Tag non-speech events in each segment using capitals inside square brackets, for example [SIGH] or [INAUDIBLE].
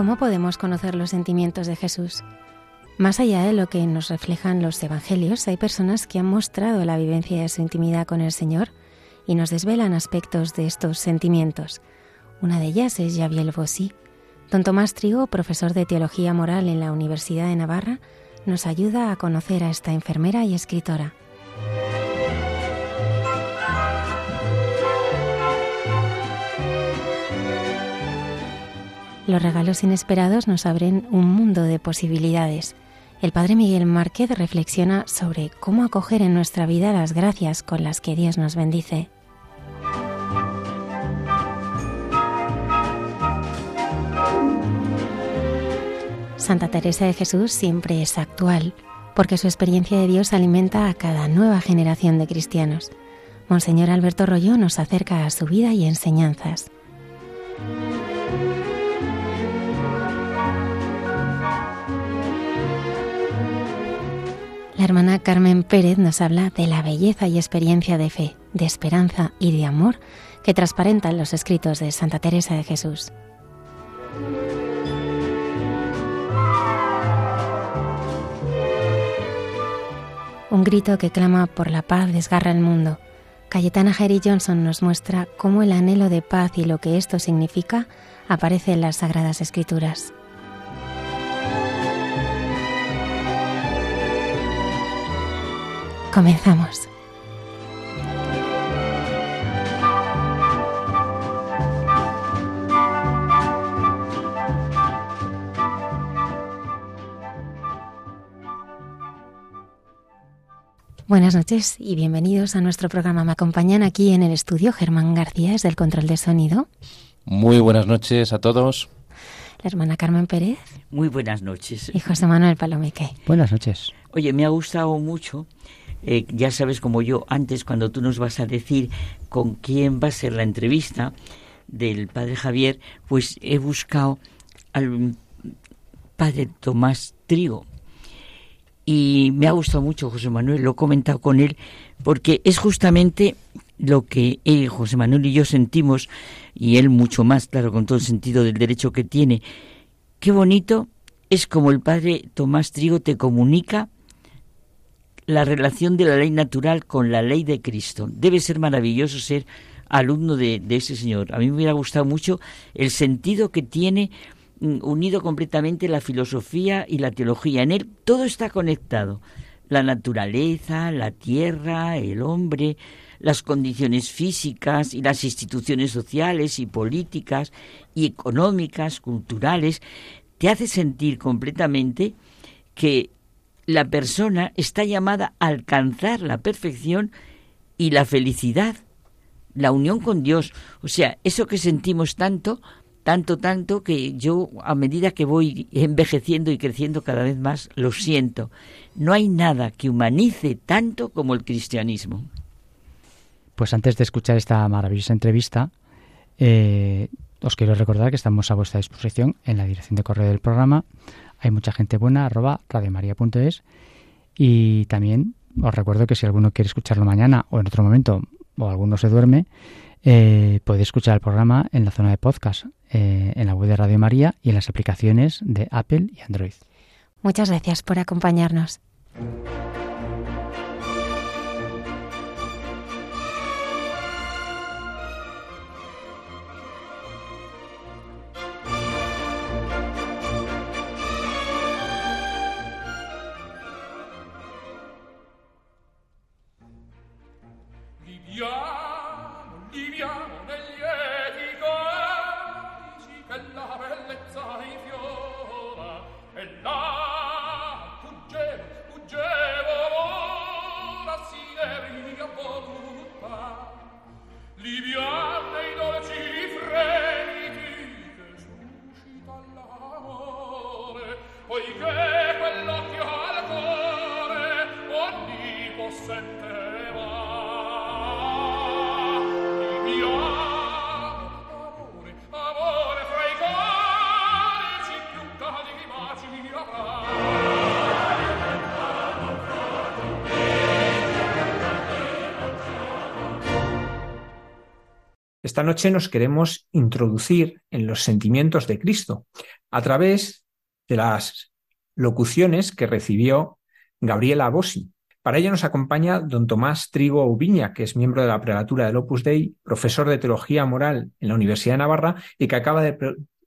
¿Cómo podemos conocer los sentimientos de Jesús? Más allá de lo que nos reflejan los evangelios, hay personas que han mostrado la vivencia de su intimidad con el Señor y nos desvelan aspectos de estos sentimientos. Una de ellas es Javier Bossy. Don Tomás Trigo, profesor de Teología Moral en la Universidad de Navarra, nos ayuda a conocer a esta enfermera y escritora. Los regalos inesperados nos abren un mundo de posibilidades. El padre Miguel Márquez reflexiona sobre cómo acoger en nuestra vida las gracias con las que Dios nos bendice. Santa Teresa de Jesús siempre es actual, porque su experiencia de Dios alimenta a cada nueva generación de cristianos. Monseñor Alberto Rollo nos acerca a su vida y enseñanzas. La hermana Carmen Pérez nos habla de la belleza y experiencia de fe, de esperanza y de amor que transparentan los escritos de Santa Teresa de Jesús. Un grito que clama por la paz desgarra el mundo. Cayetana Jerry Johnson nos muestra cómo el anhelo de paz y lo que esto significa aparece en las Sagradas Escrituras. Comenzamos. Buenas noches y bienvenidos a nuestro programa. Me acompañan aquí en el estudio Germán García, es del control de sonido. Muy buenas noches a todos. La hermana Carmen Pérez. Muy buenas noches. Y José Manuel Palomeque. Buenas noches. Oye, me ha gustado mucho eh, ya sabes como yo antes cuando tú nos vas a decir con quién va a ser la entrevista del padre Javier, pues he buscado al padre Tomás Trigo. Y me ha gustado mucho José Manuel, lo he comentado con él, porque es justamente lo que él, José Manuel y yo sentimos, y él mucho más, claro, con todo el sentido del derecho que tiene. Qué bonito es como el padre Tomás Trigo te comunica la relación de la ley natural con la ley de Cristo. Debe ser maravilloso ser alumno de, ese Señor. A mí me hubiera gustado mucho el sentido que tiene mm, unido completamente la filosofía y la teología. En él todo está conectado. La naturaleza, la tierra, el hombre, las condiciones físicas y las instituciones sociales y políticas y económicas, culturales, te hace sentir completamente que la persona está llamada a alcanzar la perfección y la felicidad, la unión con Dios. O sea, eso que sentimos tanto, tanto, tanto, que yo a medida que voy envejeciendo y creciendo cada vez más, lo siento. No hay nada que humanice tanto como el cristianismo. Pues antes de escuchar esta maravillosa entrevista, eh, os quiero recordar que estamos a vuestra disposición en la dirección de correo del programa hay mucha gente buena, arroba radiomaria.es. Y también os recuerdo que si alguno quiere escucharlo mañana o en otro momento, o alguno se duerme, eh, podéis escuchar el programa en la zona de podcast, eh, en la web de Radio María y en las aplicaciones de Apple y Android. Muchas gracias por acompañarnos. Noche nos queremos introducir en los sentimientos de Cristo a través de las locuciones que recibió Gabriela Bossi. Para ello nos acompaña don Tomás Trigo Ubiña, que es miembro de la prelatura del Opus Dei, profesor de Teología Moral en la Universidad de Navarra y que acaba de,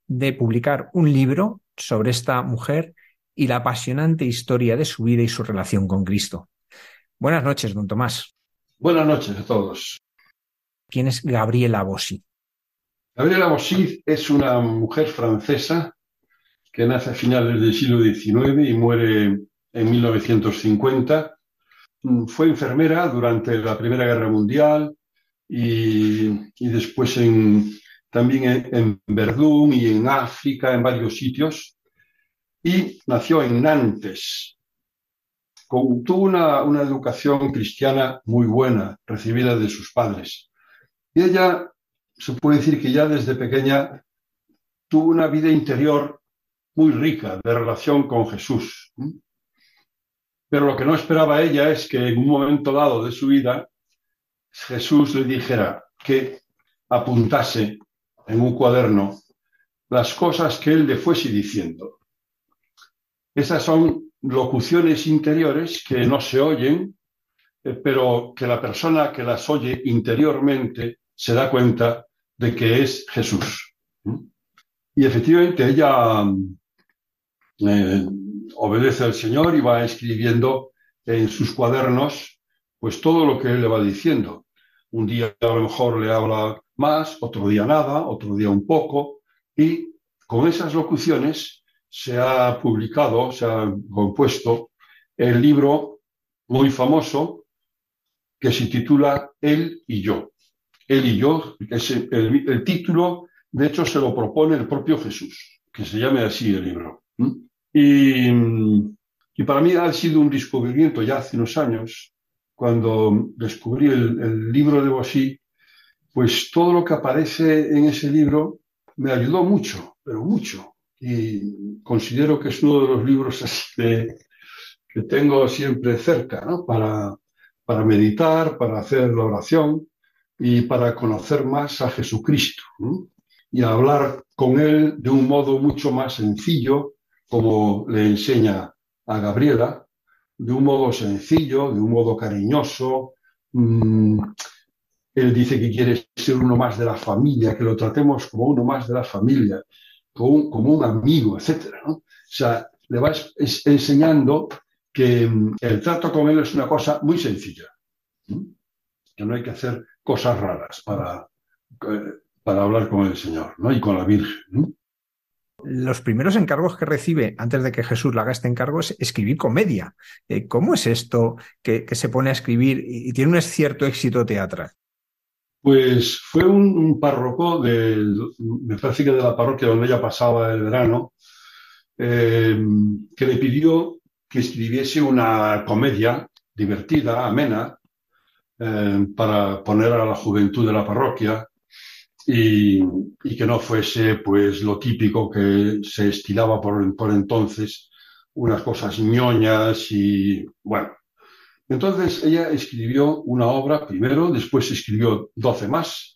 de publicar un libro sobre esta mujer y la apasionante historia de su vida y su relación con Cristo. Buenas noches, don Tomás. Buenas noches a todos. ¿Quién es Gabriela Bossi? Gabriela Bossi es una mujer francesa que nace a finales del siglo XIX y muere en 1950. Fue enfermera durante la Primera Guerra Mundial y, después también en, en Verdún y en África, en varios sitios. Y nació en Nantes. tuvo una educación cristiana muy buena, recibida de sus padres. Y ella, se puede decir que ya desde pequeña tuvo una vida interior muy rica de relación con Jesús. Pero lo que no esperaba ella es que en un momento dado de su vida Jesús le dijera que apuntase en un cuaderno las cosas que él le fuese diciendo. Esas son locuciones interiores que no se oyen, eh, pero que la persona que las oye interiormente se da cuenta de que es Jesús. Y efectivamente ella eh, obedece al Señor y va escribiendo en sus cuadernos pues todo lo que él le va diciendo. Un día a lo mejor le habla más, otro día nada, otro día un poco, y con esas locuciones se ha publicado, se ha compuesto el libro muy famoso que se titula Él y yo él y yo, el, título, de hecho, se lo propone el propio Jesús, que se llame así el libro. Y, para mí ha sido un descubrimiento ya hace unos años, cuando descubrí el, libro de Bosí, pues todo lo que aparece en ese libro me ayudó mucho, pero mucho. Y considero que es uno de los libros que tengo siempre cerca, ¿no? Para meditar, para hacer la oración y para conocer más a Jesucristo y a hablar con Él de un modo mucho más sencillo, como le enseña a Gabriela, de un modo sencillo, de un modo cariñoso. Mm, él dice que quiere ser uno más de la familia, que lo tratemos como uno más de la familia, como un, como un amigo, etc. O sea, le vas enseñando que mm, el trato con él es una cosa muy sencilla, que no hay que hacer cosas raras para, eh, para hablar con el Señor ¿no? y con la Virgen. Los primeros encargos que recibe antes de que Jesús le haga este encargo es escribir comedia. Eh, ¿Cómo es esto que, se pone a escribir y tiene un cierto éxito teatral? Pues fue un, párroco, de, me parece que de la parroquia donde ella pasaba el verano, eh, que le pidió que escribiese una comedia divertida, amena, eh, para poner a la juventud de la parroquia y, que no fuese pues lo típico que se estilaba por, entonces, unas cosas ñoñas y bueno. Entonces ella escribió una obra primero, después escribió doce más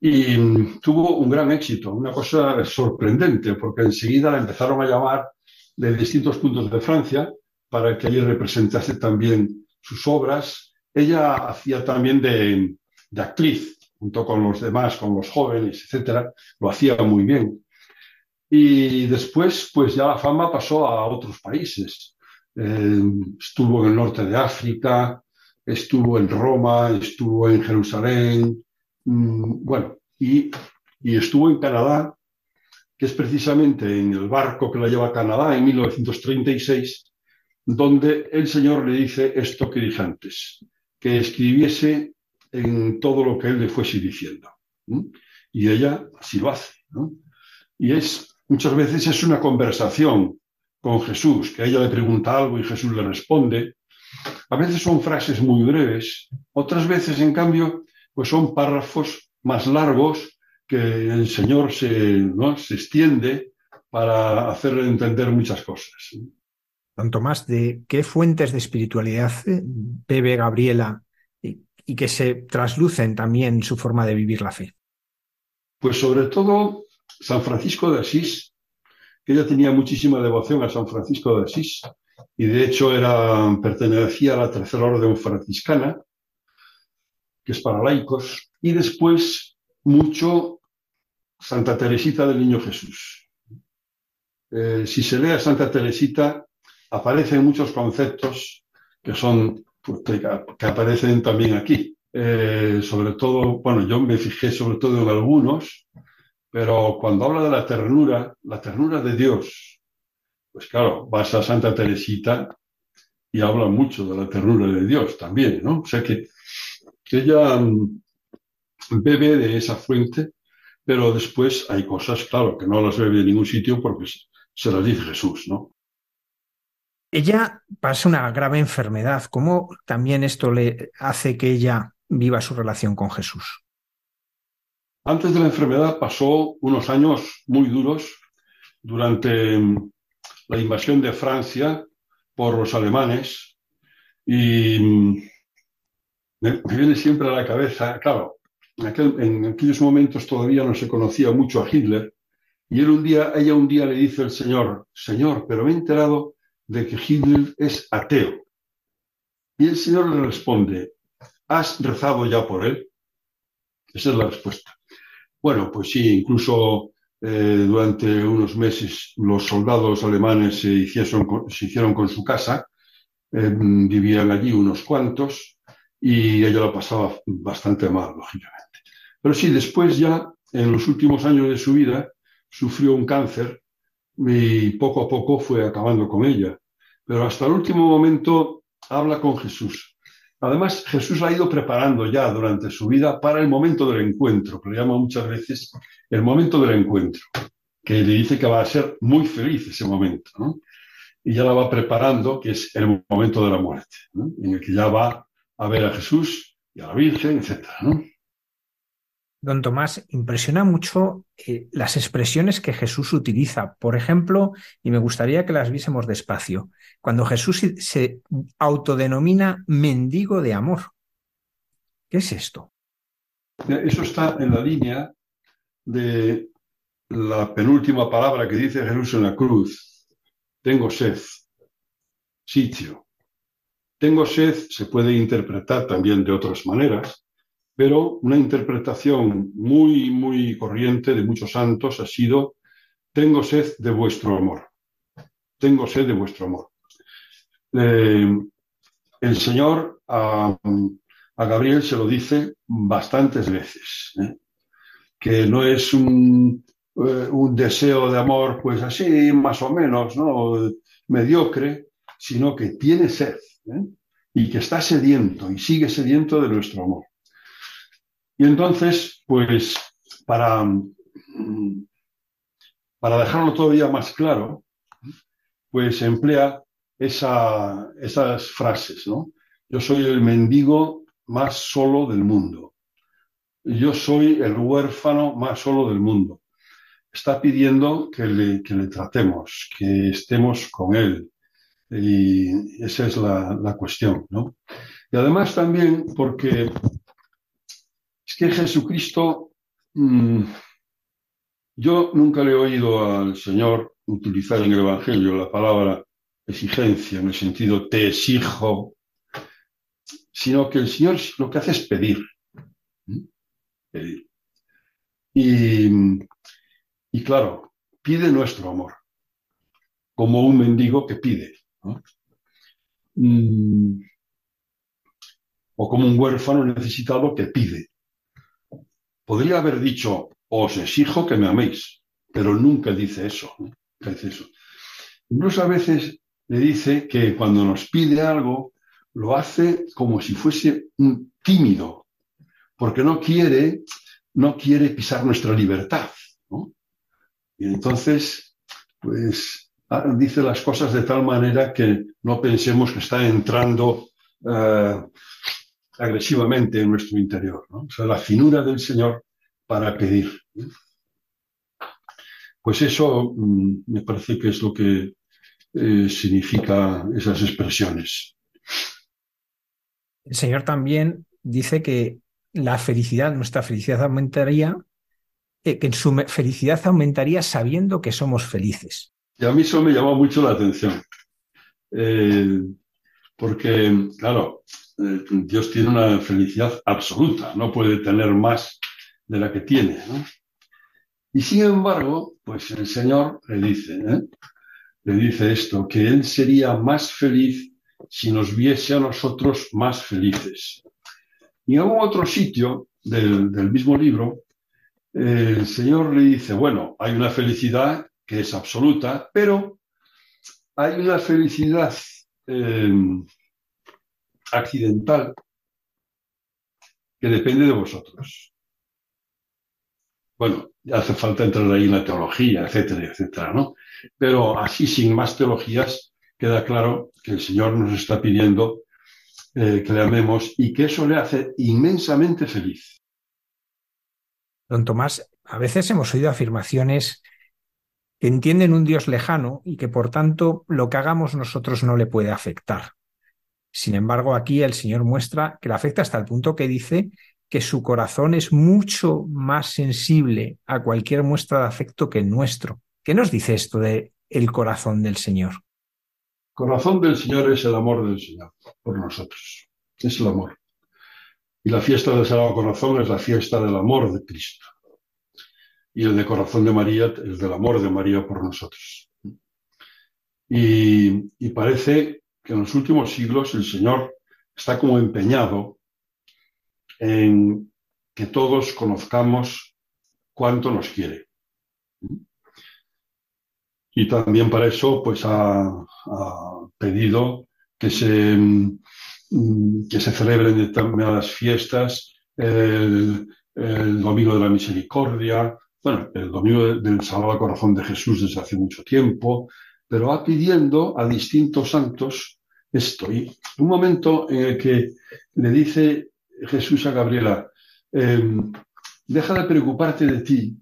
y tuvo un gran éxito, una cosa sorprendente, porque enseguida la empezaron a llamar de distintos puntos de Francia para que allí representase también sus obras ella hacía también de, actriz, junto con los demás, con los jóvenes, etcétera, lo hacía muy bien. Y después, pues ya la fama pasó a otros países. Eh, estuvo en el norte de África, estuvo en Roma, estuvo en Jerusalén, mm, bueno, y, y estuvo en Canadá, que es precisamente en el barco que la lleva a Canadá en 1936, donde el Señor le dice esto que dije antes, que escribiese en todo lo que él le fuese diciendo. Y ella así lo hace. Y es, muchas veces es una conversación con Jesús, que ella le pregunta algo y Jesús le responde. A veces son frases muy breves, otras veces, en cambio, pues son párrafos más largos que el Señor se, ¿no? se extiende para hacerle entender muchas cosas. Don Tomás, ¿de qué fuentes de espiritualidad bebe Gabriela y, que se traslucen también en su forma de vivir la fe? Pues sobre todo San Francisco de Asís, que ella tenía muchísima devoción a San Francisco de Asís y de hecho era, pertenecía a la tercera orden franciscana, que es para laicos, y después mucho Santa Teresita del Niño Jesús. Eh, si se lee a Santa Teresita, aparecen muchos conceptos que son pues, que, aparecen también aquí. Eh, sobre todo, bueno, yo me fijé sobre todo en algunos, pero cuando habla de la ternura, la ternura de Dios, pues claro, vas a Santa Teresita y habla mucho de la ternura de Dios también, ¿no? O sea que, que ella mm, bebe de esa fuente, pero después hay cosas, claro, que no las bebe en ningún sitio porque se las dice Jesús, ¿no? Ella pasa una grave enfermedad. ¿Cómo también esto le hace que ella viva su relación con Jesús? Antes de la enfermedad pasó unos años muy duros durante la invasión de Francia por los alemanes y me, viene siempre a la cabeza, claro, en, en, aquellos momentos todavía no se conocía mucho a Hitler y él un día, ella un día le dice al Señor, Señor, pero me he enterado de que Hitler es ateo. Y el Señor le responde, ¿has rezado ya por él? Esa es la respuesta. Bueno, pues sí, incluso eh, durante unos meses los soldados alemanes se hicieron, se hicieron con su casa, eh, vivían allí unos cuantos y ella la pasaba bastante mal, lógicamente. Pero sí, después ya, en los últimos años de su vida, sufrió un cáncer y poco a poco fue acabando con ella. Pero hasta el último momento habla con Jesús. Además, Jesús la ha ido preparando ya durante su vida para el momento del encuentro, que le llama muchas veces el momento del encuentro, que le dice que va a ser muy feliz ese momento, ¿no? Y ya la va preparando, que es el momento de la muerte, en el que ya va a ver a Jesús y a la Virgen, etcétera, ¿no? Don Tomás, impresiona mucho eh, las expresiones que Jesús utiliza. Por ejemplo, y me gustaría que las viésemos despacio, cuando Jesús se autodenomina mendigo de amor. ¿Qué es esto? Eso está en la línea de la penúltima palabra que dice Jesús en la cruz. Tengo sed, sitio. Tengo sed se puede interpretar también de otras maneras pero una interpretación muy, muy corriente de muchos santos ha sido, tengo sed de vuestro amor, tengo sed de vuestro amor. Eh, el Señor a, Gabriel se lo dice bastantes veces, ¿eh? que no es un, eh, un, deseo de amor, pues así, más o menos, ¿no? mediocre, sino que tiene sed y que está sediento y sigue sediento de nuestro amor. Y entonces, pues, para, para dejarlo todavía más claro, pues emplea esas frases, ¿no? Yo soy el mendigo más solo del mundo. Yo soy el huérfano más solo del mundo. Está pidiendo que le, que le tratemos, que estemos con él. Y esa es la, la cuestión, ¿no? Y además también porque que Jesucristo, mm, yo nunca le he oído al Señor utilizar en el Evangelio la palabra exigencia en el sentido te exijo, sino que el Señor lo que hace es pedir. Y, claro, pide nuestro amor, como un mendigo que pide. Mm, o como un huérfano necesitado que pide. Podría haber dicho, os exijo que me améis, pero nunca dice eso. eso. Incluso a veces le dice que cuando nos pide algo, lo hace como si fuese un tímido, porque no quiere, no quiere pisar nuestra libertad. Y entonces, pues ah, dice las cosas de tal manera que no pensemos que está entrando eh, agresivamente en nuestro interior. O sea, la finura del Señor para pedir. Pues eso mm, me parece que es lo que eh, significa esas expresiones. El Señor también dice que la felicidad, nuestra felicidad aumentaría, eh, que en su felicidad aumentaría sabiendo que somos felices. Y a mí eso me llamó mucho la atención. Eh, porque, claro, Dios tiene una felicidad absoluta, no puede tener más de la que tiene. Y sin embargo, pues el Señor le dice, le dice esto, que Él sería más feliz si nos viese a nosotros más felices. Y en algún otro sitio del, mismo libro, el Señor le dice, bueno, hay una felicidad que es absoluta, pero hay una felicidad eh, accidental que depende de vosotros. Bueno, hace falta entrar ahí en la teología, etcétera, etcétera, ¿no? Pero así, sin más teologías, queda claro que el Señor nos está pidiendo eh, que le amemos y que eso le hace inmensamente feliz. Don Tomás, a veces hemos oído afirmaciones que entienden un Dios lejano y que por tanto lo que hagamos nosotros no le puede afectar. Sin embargo, aquí el Señor muestra que le afecta hasta el punto que dice que su corazón es mucho más sensible a cualquier muestra de afecto que el nuestro. ¿Qué nos dice esto de el corazón del Señor? Corazón del Señor es el amor del Señor por nosotros. Es el amor. Y la fiesta del Sagrado Corazón es la fiesta del amor de Cristo. Y el de Corazón de María es del amor de María por nosotros. Y, y parece que en los últimos siglos el Señor está como empeñado en que todos conozcamos cuánto nos quiere. Y también para eso, pues ha, pedido que se, mm, que se celebren determinadas fiestas, el, Domingo de la Misericordia, bueno, el Domingo del Sagrado Corazón de Jesús desde hace mucho tiempo, pero va pidiendo a distintos santos esto. Y un momento en el que le dice Jesús a Gabriela, em, deja de preocuparte de ti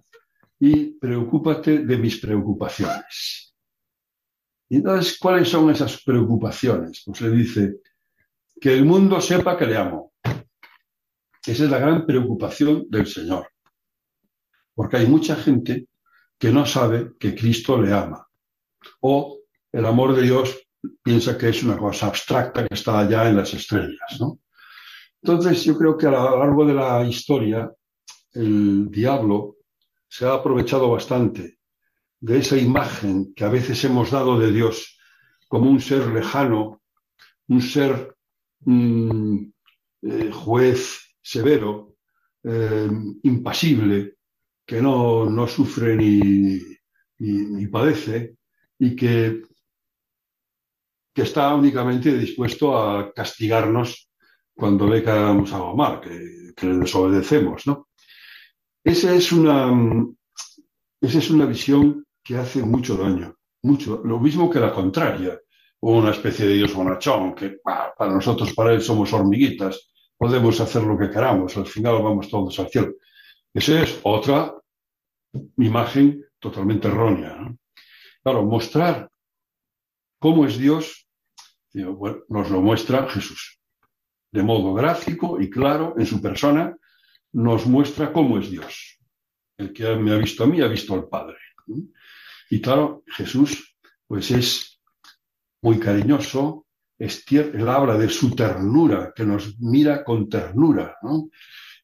y preocúpate de mis preocupaciones. Y entonces, ¿cuáles son esas preocupaciones? Pues le dice, que el mundo sepa que le amo. Esa es la gran preocupación del Señor. Porque hay mucha gente que no sabe que Cristo le ama. O el amor de Dios piensa que es una cosa abstracta que está allá en las estrellas. ¿no? Entonces, yo creo que a lo largo de la historia, el diablo se ha aprovechado bastante de esa imagen que a veces hemos dado de Dios como un ser lejano, un ser mm, eh, juez severo, eh, impasible, que no, sufre ni, ni, padece y que, que está únicamente dispuesto a castigarnos cuando le caemos algo mal, que, que le desobedecemos, ¿no? Esa es una, esa es una visión que hace mucho daño, mucho, lo mismo que la contraria, una especie de Dios bonachón, que para nosotros, para él somos hormiguitas, podemos hacer lo que queramos, al final vamos todos al cielo. Esa es otra imagen totalmente errónea. Claro, mostrar cómo es Dios, nos lo muestra Jesús, de modo gráfico y claro en su persona, nos muestra cómo es Dios. El que me ha visto a mí ha visto al Padre. Y claro, Jesús pues es muy cariñoso, es él habla de su ternura, que nos mira con ternura,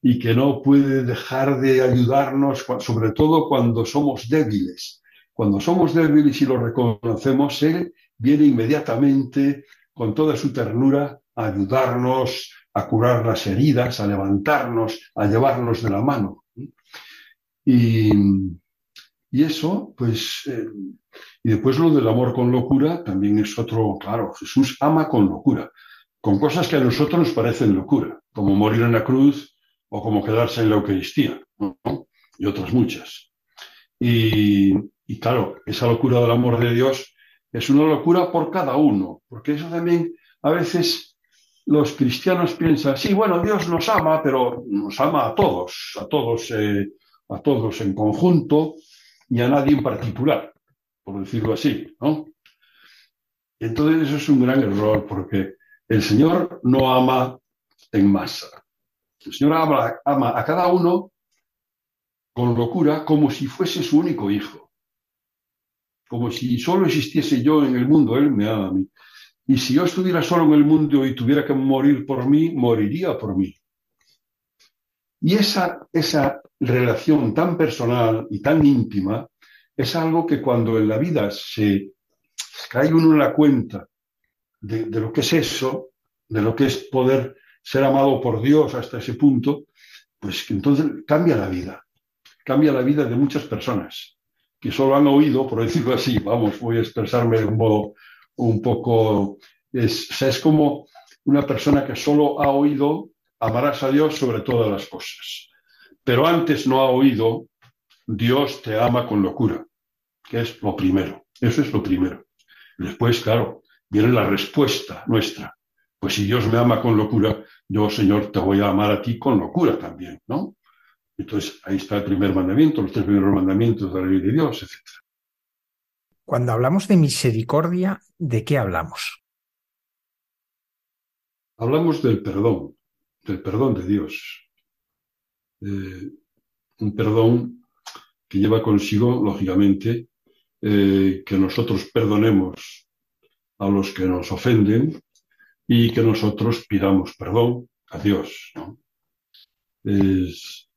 y que no puede dejar de ayudarnos, sobre todo cuando somos débiles. Cuando somos débiles y lo reconocemos, Él viene inmediatamente con toda su ternura a ayudarnos, a curar las heridas, a levantarnos, a llevarnos de la mano. Y, eso, pues, eh, y después lo del amor con locura también es otro, claro, Jesús ama con locura, con cosas que a nosotros nos parecen locura, como morir en la cruz o como quedarse en la Eucaristía, y otras muchas. Y, y claro, esa locura del amor de Dios es una locura por cada uno, porque eso también a veces los cristianos piensan, sí, bueno, Dios nos ama, pero nos ama a todos, a todos, eh, a todos en conjunto y a nadie en particular, por decirlo así, ¿no? Entonces eso es un gran error porque el Señor no ama en masa. El Señor ama, ama a cada uno con locura como si fuese su único hijo. Como si solo existiese yo en el mundo, Él me ama a mí. Y si yo estuviera solo en el mundo y tuviera que morir por mí, moriría por mí. Y esa, esa relación tan personal y tan íntima es algo que cuando en la vida se cae uno en la cuenta de, lo que es eso, de lo que es poder ser amado por Dios hasta ese punto, pues entonces cambia la vida, cambia la vida de muchas personas que solo han oído, por decirlo así, vamos, voy a expresarme de un modo un poco, es, es como una persona que solo ha oído amarás a Dios sobre todas las cosas. Pero antes no ha oído Dios te ama con locura, que es lo primero. Eso es lo primero. Después, claro, viene la respuesta nuestra. Pues si Dios me ama con locura, yo, Señor, te voy a amar a ti con locura también, ¿no? Entonces, ahí está el primer mandamiento, los tres primeros mandamientos de la ley de Dios, etc. Cuando hablamos de misericordia, ¿de qué hablamos? Hablamos del perdón, del perdón de Dios. Eh, un perdón que lleva consigo, lógicamente, eh, que nosotros perdonemos a los que nos ofenden y que nosotros pidamos perdón a Dios.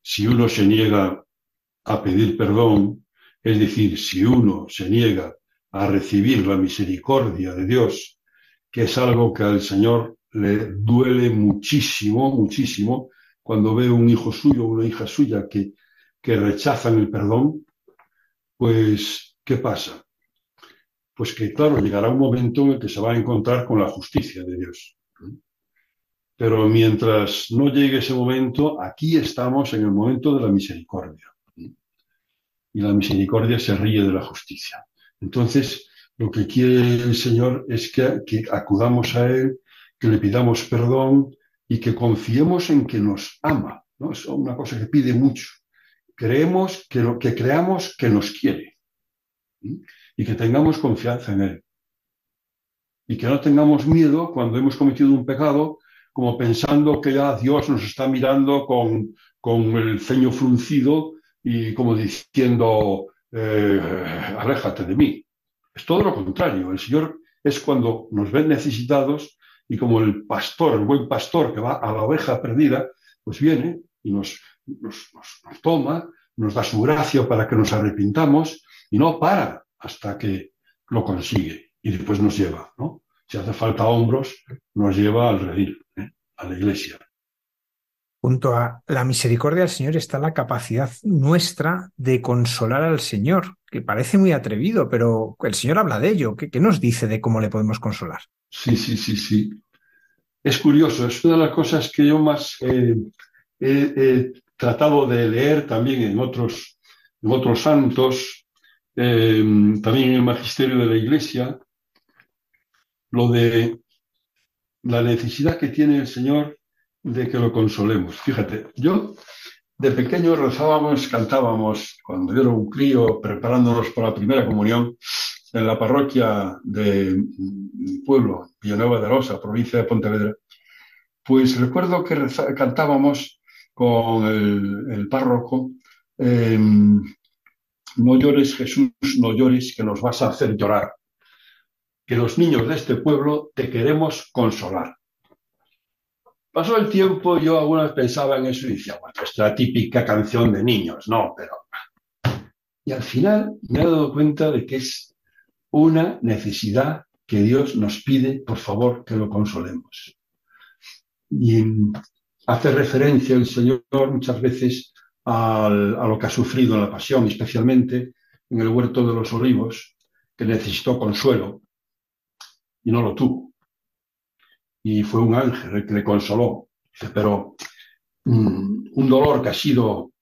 Si uno se niega a pedir perdón, es decir, si uno se niega a recibir la misericordia de Dios, que es algo que al Señor le duele muchísimo, muchísimo, cuando ve un hijo suyo o una hija suya que, que rechazan el perdón, pues, ¿qué pasa? Pues que, claro, llegará un momento en el que se va a encontrar con la justicia de Dios. Pero mientras no llegue ese momento, aquí estamos en el momento de la misericordia y la misericordia se ríe de la justicia. Entonces, lo que quiere el Señor es que, acudamos a Él, que le pidamos perdón y que confiemos en que nos ama. ¿no? Es una cosa que pide mucho. Creemos que, lo, que creamos que nos quiere y que tengamos confianza en Él. Y que no tengamos miedo cuando hemos cometido un pecado, como pensando que ya Dios nos está mirando con, con el ceño fruncido y como diciendo, eh, de mí. Es todo lo contrario. El Señor es cuando nos ven necesitados y como el pastor, el buen pastor que va a la oveja perdida, pues viene y nos, nos, nos toma, nos da su gracia para que nos arrepintamos y no para hasta que lo consigue y después nos lleva, ¿no? Si hace falta hombros, nos lleva al redil, ¿eh? a la iglesia. Junto a la misericordia del Señor está la capacidad nuestra de consolar al Señor, que parece muy atrevido, pero el Señor habla de ello. ¿Qué, nos dice de cómo le podemos consolar? Sí, sí, sí, sí. Es curioso, es una de las cosas que yo más he tratado de leer también en otros, en otros santos, em, también en el magisterio de la Iglesia, lo de la necesidad que tiene el Señor de que lo consolemos. Fíjate, yo de pequeño rezábamos, cantábamos, cuando yo era un crío, preparándonos para la primera comunión, en la parroquia de mi pueblo, Villanueva de Rosa, provincia de Pontevedra, pues recuerdo que cantábamos con el, párroco, em, no llores Jesús, no llores, que nos vas a hacer llorar, que los niños de este pueblo te queremos consolar. Pasó el tiempo, yo algunas pensaba en eso y decía, bueno, es la típica canción de niños, no, pero... Y al final me he dado cuenta de que es una necesidad que Dios nos pide, por favor, que lo consolemos. y hace referencia el Señor muchas veces a lo que ha sufrido en la pasión, especialmente en el huerto de los olivos, que necesitó consuelo y no lo tuvo. Y fue un ángel el que le consoló. Pero mm, un dolor que ha sido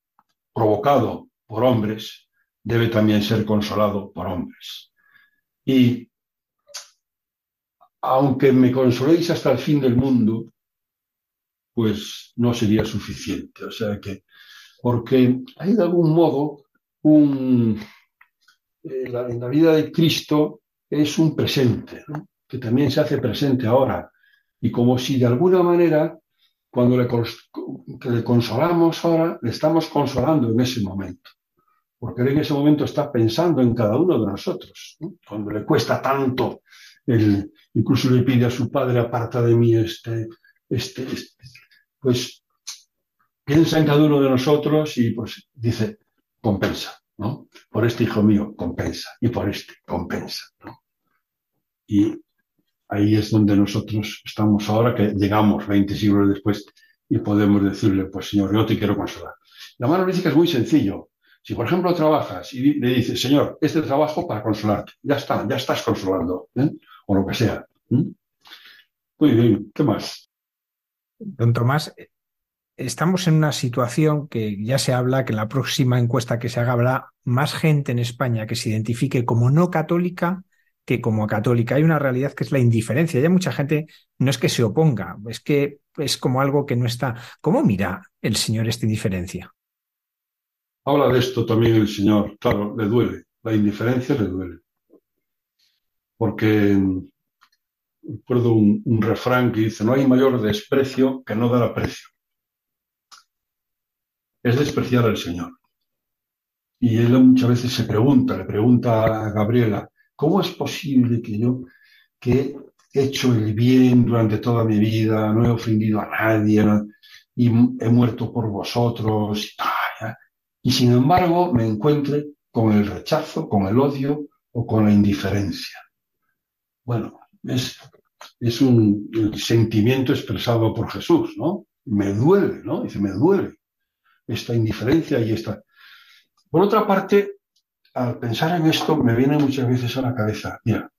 provocado por hombres debe también ser consolado por hombres. Y aunque me consoléis hasta el fin del mundo, pues no sería suficiente. O sea que, porque hay de algún modo un, eh, en la vida de Cristo es un presente, que también se hace presente ahora. Y como si de alguna manera, cuando le, consolamos ahora, le estamos consolando en ese momento. Porque en ese momento está pensando en cada uno de nosotros. Cuando le cuesta tanto, el, incluso le pide a su padre, aparta de mí este, este, este, pues piensa en cada uno de nosotros y pues dice, compensa. ¿no? Por este hijo mío compensa y por este compensa, Y ahí es donde nosotros estamos ahora, que llegamos 20 siglos después y podemos decirle, pues Señor, yo te quiero consolar. La mano que es muy sencillo. Si, por ejemplo, trabajas y le dices, Señor, este trabajo para consolarte, ya está, ya estás consolando, ¿eh? o lo que sea. Muy bien, ¿qué más? Don Tomás, estamos en una situación que ya se habla que en la próxima encuesta que se haga habrá más gente en España que se identifique como no católica que como católica. Hay una realidad que es la indiferencia. Ya mucha gente no es que se oponga, es que es como algo que no está. ¿Cómo mira el Señor esta indiferencia? Habla de esto también el Señor. Claro, le duele. La indiferencia le duele. Porque recuerdo un, un refrán que dice, no hay mayor desprecio que no dar aprecio es despreciar al Señor. Y él muchas veces se pregunta, le pregunta a Gabriela, ¿cómo es posible que yo, que he hecho el bien durante toda mi vida, no he ofendido a nadie y he muerto por vosotros y sin embargo me encuentre con el rechazo, con el odio o con la indiferencia? Bueno, es, es un sentimiento expresado por Jesús, ¿no? Me duele, ¿no? Dice, me duele esta indiferencia y esta... Por otra parte, al pensar en esto, me viene muchas veces a la cabeza, mira,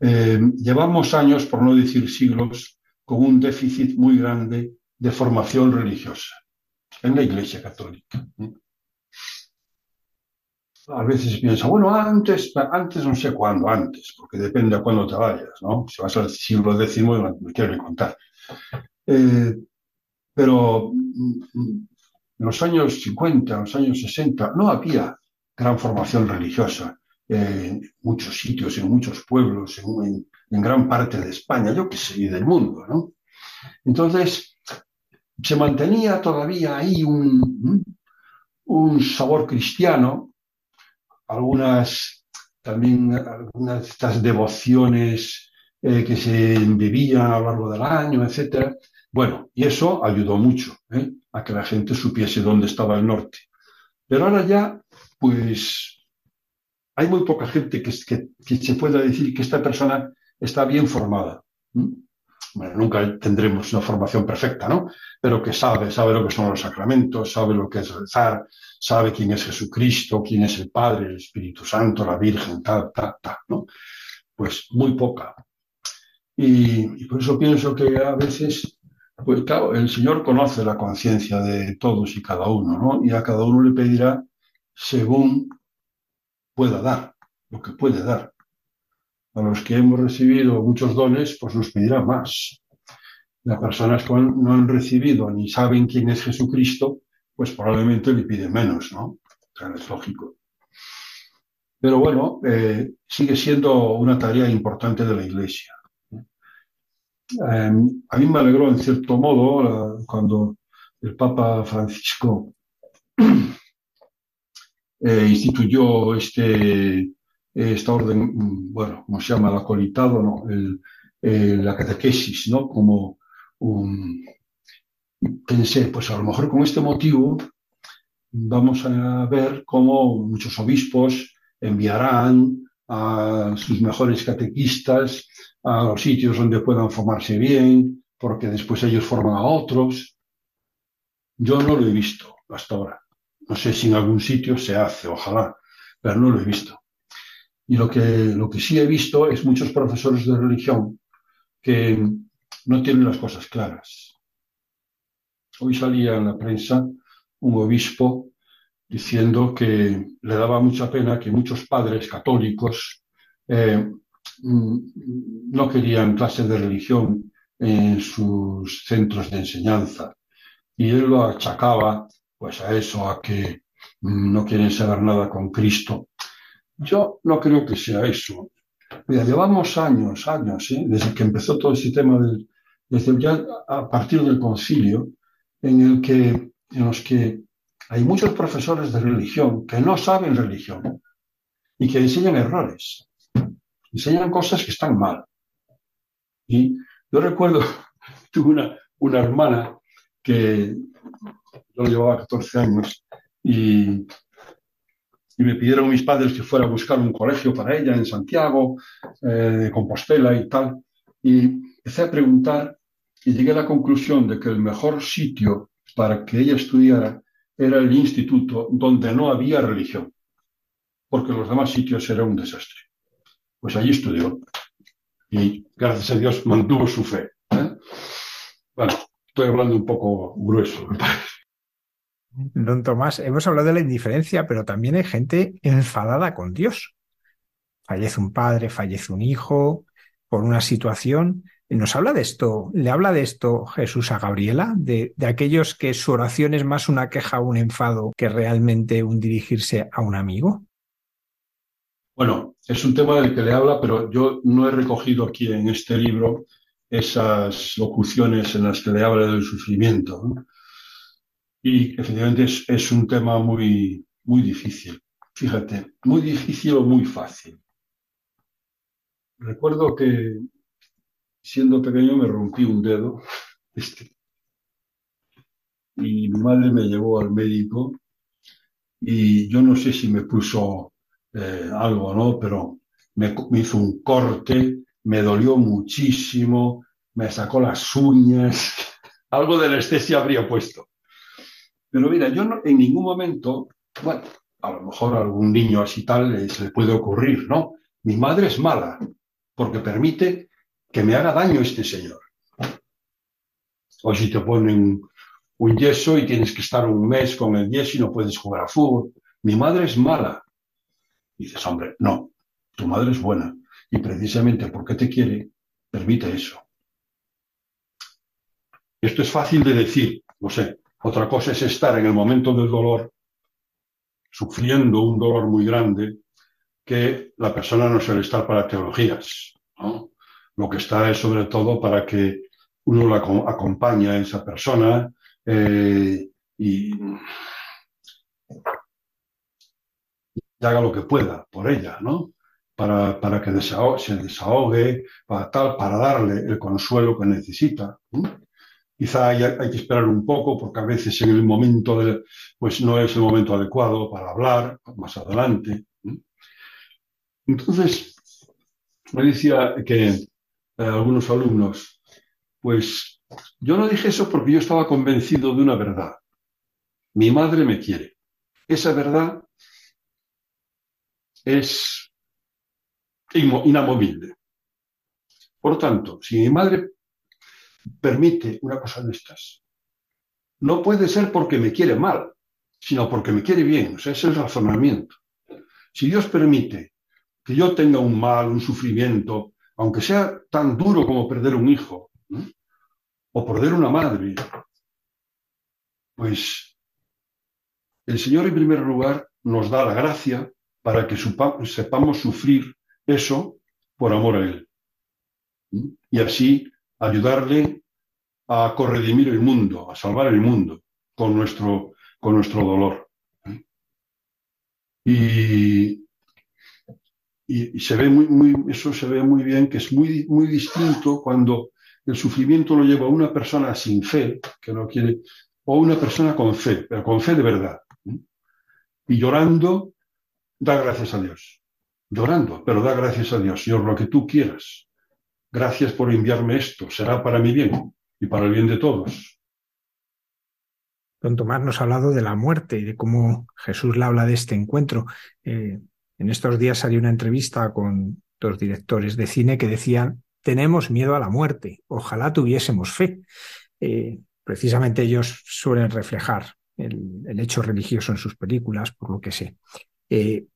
eh, llevamos años, por no decir siglos, con un déficit muy grande de formación religiosa en la Iglesia Católica. A veces piensa, bueno, antes, antes no sé cuándo, antes, porque depende a cuándo te vayas, ¿no? Si vas al siglo X, me quiero contar. Eh, pero en los años 50, en los años 60, no había gran formación religiosa en muchos sitios, en muchos pueblos, en, gran parte de España, yo que sé, y del mundo, ¿no? Entonces, se mantenía todavía ahí un, sabor cristiano, algunas también algunas de estas devociones eh, que se vivían a lo largo del año, etc. Bueno, y eso ayudó mucho. ¿eh? a que la gente supiese dónde estaba el norte. Pero ahora ya, pues, hay muy poca gente que, se pueda decir que esta persona está bien formada. Bueno, nunca tendremos una formación perfecta, ¿no? Pero que sabe, sabe lo que son los sacramentos, sabe lo que es rezar, sabe quién es Jesucristo, quién es el Padre, el Espíritu Santo, la Virgen, tal, tal, tal, ¿no? Pues muy poca. y por eso pienso que a veces pues claro, el Señor conoce la conciencia de todos y cada uno, ¿no? Y a cada uno le pedirá según pueda dar, lo que puede dar. A los que hemos recibido muchos dones, pues nos pedirá más. Las personas que no han recibido ni saben quién es Jesucristo, pues probablemente le piden menos, ¿no? O sea, es lógico. Pero bueno, eh, sigue siendo una tarea importante de la Iglesia. Em, a mí me alegró en cierto modo cuando el Papa Francisco eh, instituyó este, esta orden, bueno, como se llama, el acolitado, ¿no? la catequesis, ¿no? Como un... Pensé, pues a lo mejor con este motivo vamos a ver cómo muchos obispos enviarán a sus mejores catequistas a los sitios donde puedan formarse bien, porque después ellos forman a otros. Yo no lo he visto hasta ahora. No sé si en algún sitio se hace, ojalá, pero no lo he visto. Y lo que, lo que sí he visto es muchos profesores de religión que no tienen las cosas claras. Hoy salía en la prensa un obispo diciendo que le daba mucha pena que muchos padres católicos eh, mm, no querían clases de religión en sus centros de enseñanza. Y él lo achacaba pues a eso, a que mm, no quieren saber nada con Cristo. Yo no creo que sea eso. Mira, llevamos años, años, ¿eh? desde que empezó todo ese tema, del, desde ya a partir del concilio, en, el que, en los que hay muchos profesores de religión que no saben religión y que enseñan errores, enseñan cosas que están mal. Y yo recuerdo, [LAUGHS] tuve una, una hermana que yo llevaba 14 años y, me pidieron mis padres que fuera a buscar un colegio para ella en Santiago, eh, Compostela y tal. Y empecé a preguntar y llegué a la conclusión de que el mejor sitio para que ella estudiara era el instituto donde no había religión, porque los demás sitios eran un desastre. Pues allí estudió y gracias a Dios mantuvo su fe. ¿eh? Bueno, estoy hablando un poco grueso. Don Tomás, hemos hablado de la indiferencia, pero también hay gente enfadada con Dios. Fallece un padre, fallece un hijo por una situación ¿Nos habla de esto? ¿Le habla de esto Jesús a Gabriela? De, aquellos que su oración es más una queja o un enfado que realmente un dirigirse a un amigo? Bueno, es un tema del que le habla, pero yo no he recogido aquí en este libro esas locuciones en las que le habla del sufrimiento. Y efectivamente es, es, un tema muy, muy difícil. Fíjate, muy difícil o muy fácil. Recuerdo que siendo pequeño me rompí un dedo. [LAUGHS] Este, y mi madre me llevó al médico y yo no sé si me puso eh, algo o no, pero me, hizo un corte, me dolió muchísimo, me sacó las uñas, [LAUGHS] algo de anestesia habría puesto. Pero mira, yo no, en ningún momento, bueno, a lo mejor a algún niño así tal se le puede ocurrir, ¿no? Mi madre es mala porque permite que me haga daño este señor. O si te ponen un yeso y tienes que estar un mes con el yeso y no puedes jugar a fútbol. Mi madre es mala. dices, hombre, no, tu madre es buena. Y precisamente porque te quiere, permite eso. Esto es fácil de decir, no sé. Otra cosa es estar en el momento del dolor, sufriendo un dolor muy grande, que la persona no suele estar para teologías. ¿no? Lo que está es sobre todo para que uno la acompañe a esa persona eh, y, haga lo que pueda por ella, ¿no? Para, para que se desahogue, para tal, para darle el consuelo que necesita. Quizá hay, que esperar un poco porque a veces en el momento de, pues no es el momento adecuado para hablar más adelante. Entonces, me decía que algunos alumnos, pues yo no dije eso porque yo estaba convencido de una verdad. Mi madre me quiere. Esa verdad es inamovible. Por tanto, si mi madre permite una cosa de estas, no puede ser porque me quiere mal, sino porque me quiere bien. O sea, ese es el razonamiento. Si Dios permite que yo tenga un mal, un sufrimiento, aunque sea tan duro como perder un hijo o perder una madre, pues el Señor en primer lugar nos da la gracia para que sepamos sufrir eso por amor a Él. Y así ayudarle a corredimir el mundo, a salvar el mundo con nuestro, con nuestro dolor. Y, y, se ve muy, muy, eso se ve muy bien, que es muy, muy distinto cuando el sufrimiento lo lleva a una persona sin fe, que no quiere, o una persona con fe, pero con fe de verdad. Y llorando, da gracias a Dios. Llorando, pero da gracias a Dios. Señor, lo que tú quieras. Gracias por enviarme esto, será para mi bien. y para el bien de todos. Don Tomás nos ha hablado de la muerte y de cómo Jesús le habla de este encuentro. Eh, en estos días salió una entrevista con dos directores de cine que decían, tenemos miedo a la muerte, ojalá tuviésemos fe. Eh, precisamente ellos suelen reflejar el, hecho religioso en sus películas, por lo que sé. Eh,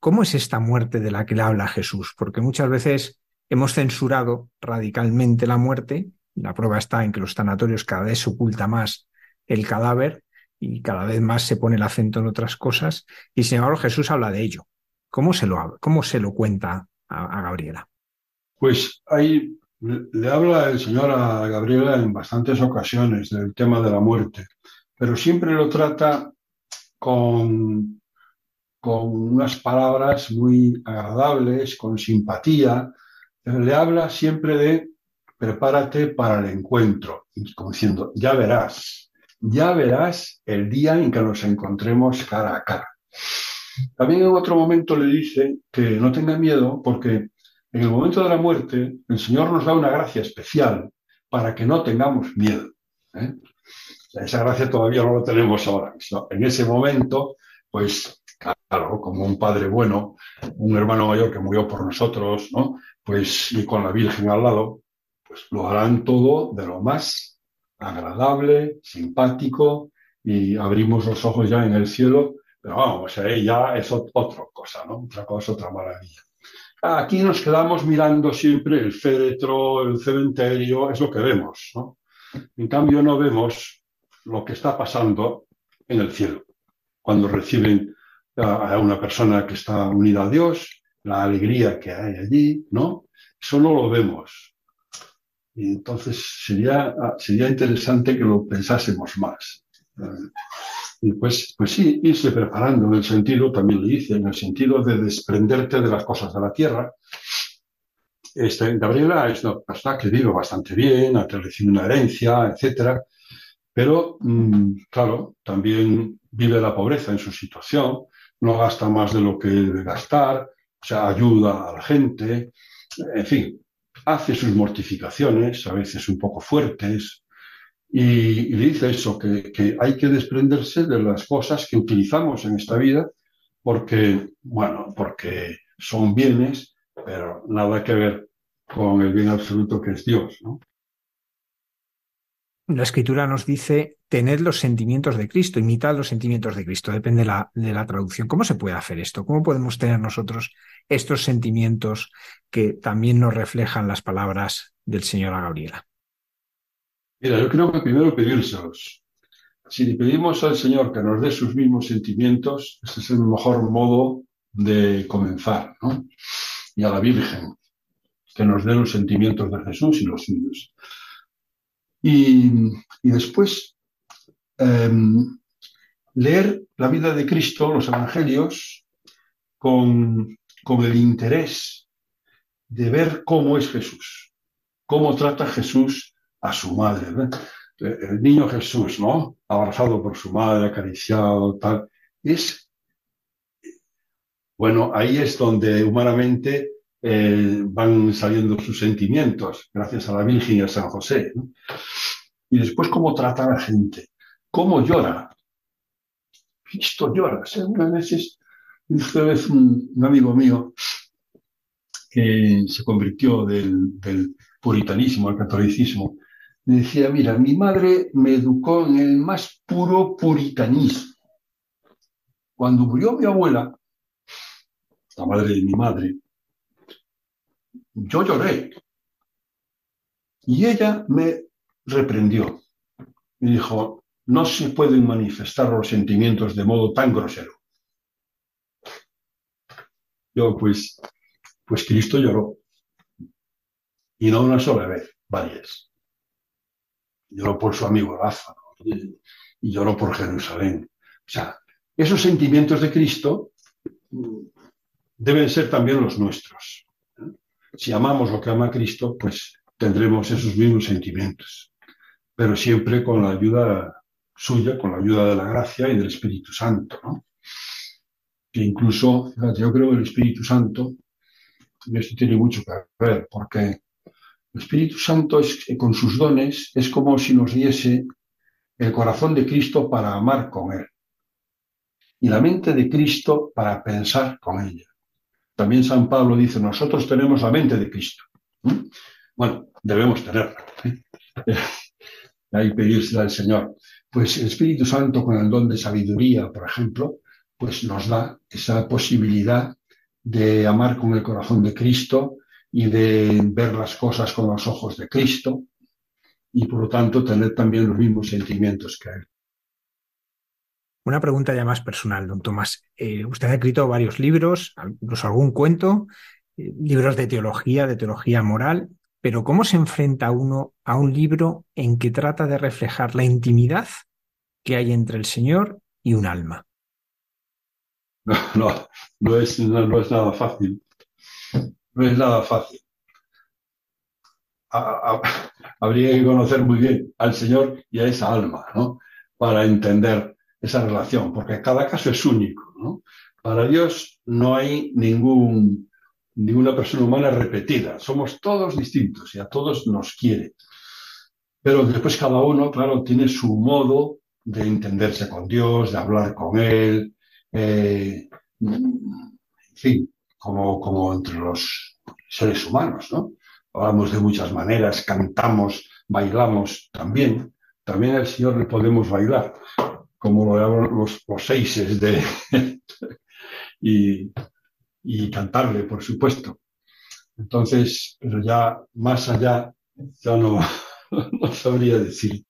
¿Cómo es esta muerte de la que le habla Jesús? Porque muchas veces hemos censurado radicalmente la muerte, la prueba está en que los tanatorios cada vez se oculta más el cadáver y cada vez más se pone el acento en otras cosas, y sin embargo Jesús habla de ello. ¿Cómo se lo, cómo se lo cuenta a, Gabriela? Pues ahí le habla el Señor a Gabriela en bastantes ocasiones del tema de la muerte, pero siempre lo trata con, con unas palabras muy agradables, con simpatía. Le habla siempre de prepárate para el encuentro, como diciendo, ya verás, ya verás el día en que nos encontremos cara a cara. También en otro momento le dice que no tenga miedo porque en el momento de la muerte el Señor nos da una gracia especial para que no tengamos miedo. ¿eh? Esa gracia todavía no la tenemos ahora. En ese momento, pues claro, como un padre bueno, un hermano mayor que murió por nosotros, ¿no? Pues y con la Virgen al lado, pues lo harán todo de lo más agradable, simpático y abrimos los ojos ya en el cielo, pero vamos, ahí ya es otra cosa, ¿no? Otra cosa, otra maravilla. Aquí nos quedamos mirando siempre el féretro, el cementerio, es lo que vemos, ¿no? En cambio no vemos lo que está pasando en el cielo, cuando reciben a una persona que está unida a Dios, la alegría que hay allí, ¿no? Eso no lo vemos. Y entonces sería, ah, sería interesante que lo pensásemos más. Y pues, pues sí, irse preparando en el sentido, también le dice, en el sentido de desprenderte de las cosas de la tierra. Este, Gabriela es una persona que vive bastante bien, ha recibido una herencia, etcétera, pero mm, claro, también vive la pobreza en su situación, no gasta más de lo que debe gastar, o sea, ayuda a la gente, en fin, hace sus mortificaciones, a veces un poco fuertes, y, dice eso, que, hay que desprenderse de las cosas que utilizamos en esta vida, porque, bueno, porque son bienes, pero nada que ver con el bien absoluto que es Dios, ¿no? La escritura nos dice tener los sentimientos de Cristo, imitar los sentimientos de Cristo, depende de la, de la traducción. ¿Cómo se puede hacer esto? ¿Cómo podemos tener nosotros estos sentimientos que también nos reflejan las palabras del Señor a Gabriela? Mira, yo creo que primero pedírselos. Si le pedimos al Señor que nos dé sus mismos sentimientos, ese es el mejor modo de comenzar, ¿no? Y a la Virgen, que nos dé los sentimientos de Jesús y los suyos. Y, después, em, leer la vida de Cristo, los Evangelios, con, con el interés de ver cómo es Jesús, cómo trata Jesús a su madre. El niño Jesús, ¿no? Abrazado por su madre, acariciado, tal. Es, bueno, ahí es donde humanamente eh, van saliendo sus sentimientos, gracias a la Virgen y a San José. Y después cómo trata a la gente, cómo llora. Cristo llora. Una vez, vez un amigo mío que se convirtió del, puritanismo al catolicismo, me decía, mira, mi madre me educó en el más puro puritanismo. Cuando murió mi abuela, la madre de mi madre, yo lloré. Y ella me reprendió. Me dijo, no se pueden manifestar los sentimientos de modo tan grosero. Yo, pues, pues Cristo lloró. Y no una sola vez, varias. Lloró por su amigo Lázaro y, lloró por Jerusalén. O sea, esos sentimientos de Cristo mm, deben ser también los nuestros. Si amamos lo que ama Cristo, pues tendremos esos mismos sentimientos, pero siempre con la ayuda suya, con la ayuda de la gracia y del Espíritu Santo, ¿no? Que incluso, yo creo que el Espíritu Santo, esto tiene mucho que ver, porque El Espíritu Santo es, con sus dones es como si nos diese el corazón de Cristo para amar con Él y la mente de Cristo para pensar con ella. También San Pablo dice, nosotros tenemos la mente de Cristo. Bueno, debemos tenerla. ¿eh? [LAUGHS] Ahí pedírsela al Señor. Pues el Espíritu Santo con el don de sabiduría, por ejemplo, pues nos da esa posibilidad de amar con el corazón de Cristo y de ver las cosas con los ojos de Cristo y por lo tanto tener también los mismos sentimientos que Él. Una pregunta ya más personal, don Tomás. Eh, usted ha escrito varios libros, incluso algún cuento, eh, libros de teología, de teología moral, pero ¿cómo se enfrenta uno a un libro en que trata de reflejar la intimidad que hay entre el Señor y un alma? No, no, es nada fácil. No es nada fácil. habría que conocer muy bien al Señor y a esa alma, ¿no? Para entender esa relación, porque cada caso es único. Para Dios no hay ningún, ninguna persona humana repetida, somos todos distintos y a todos nos quiere. Pero después cada uno, claro, tiene su modo de entenderse con Dios, de hablar con Él, eh, en fin, como, como entre los seres humanos, ¿no? Hablamos de muchas maneras, cantamos, bailamos también. También al Señor le podemos bailar como lo llaman los, los seises de [LAUGHS] y, y cantarle, por supuesto. Entonces, pero ya más allá, ya no, [LAUGHS] no sabría decir.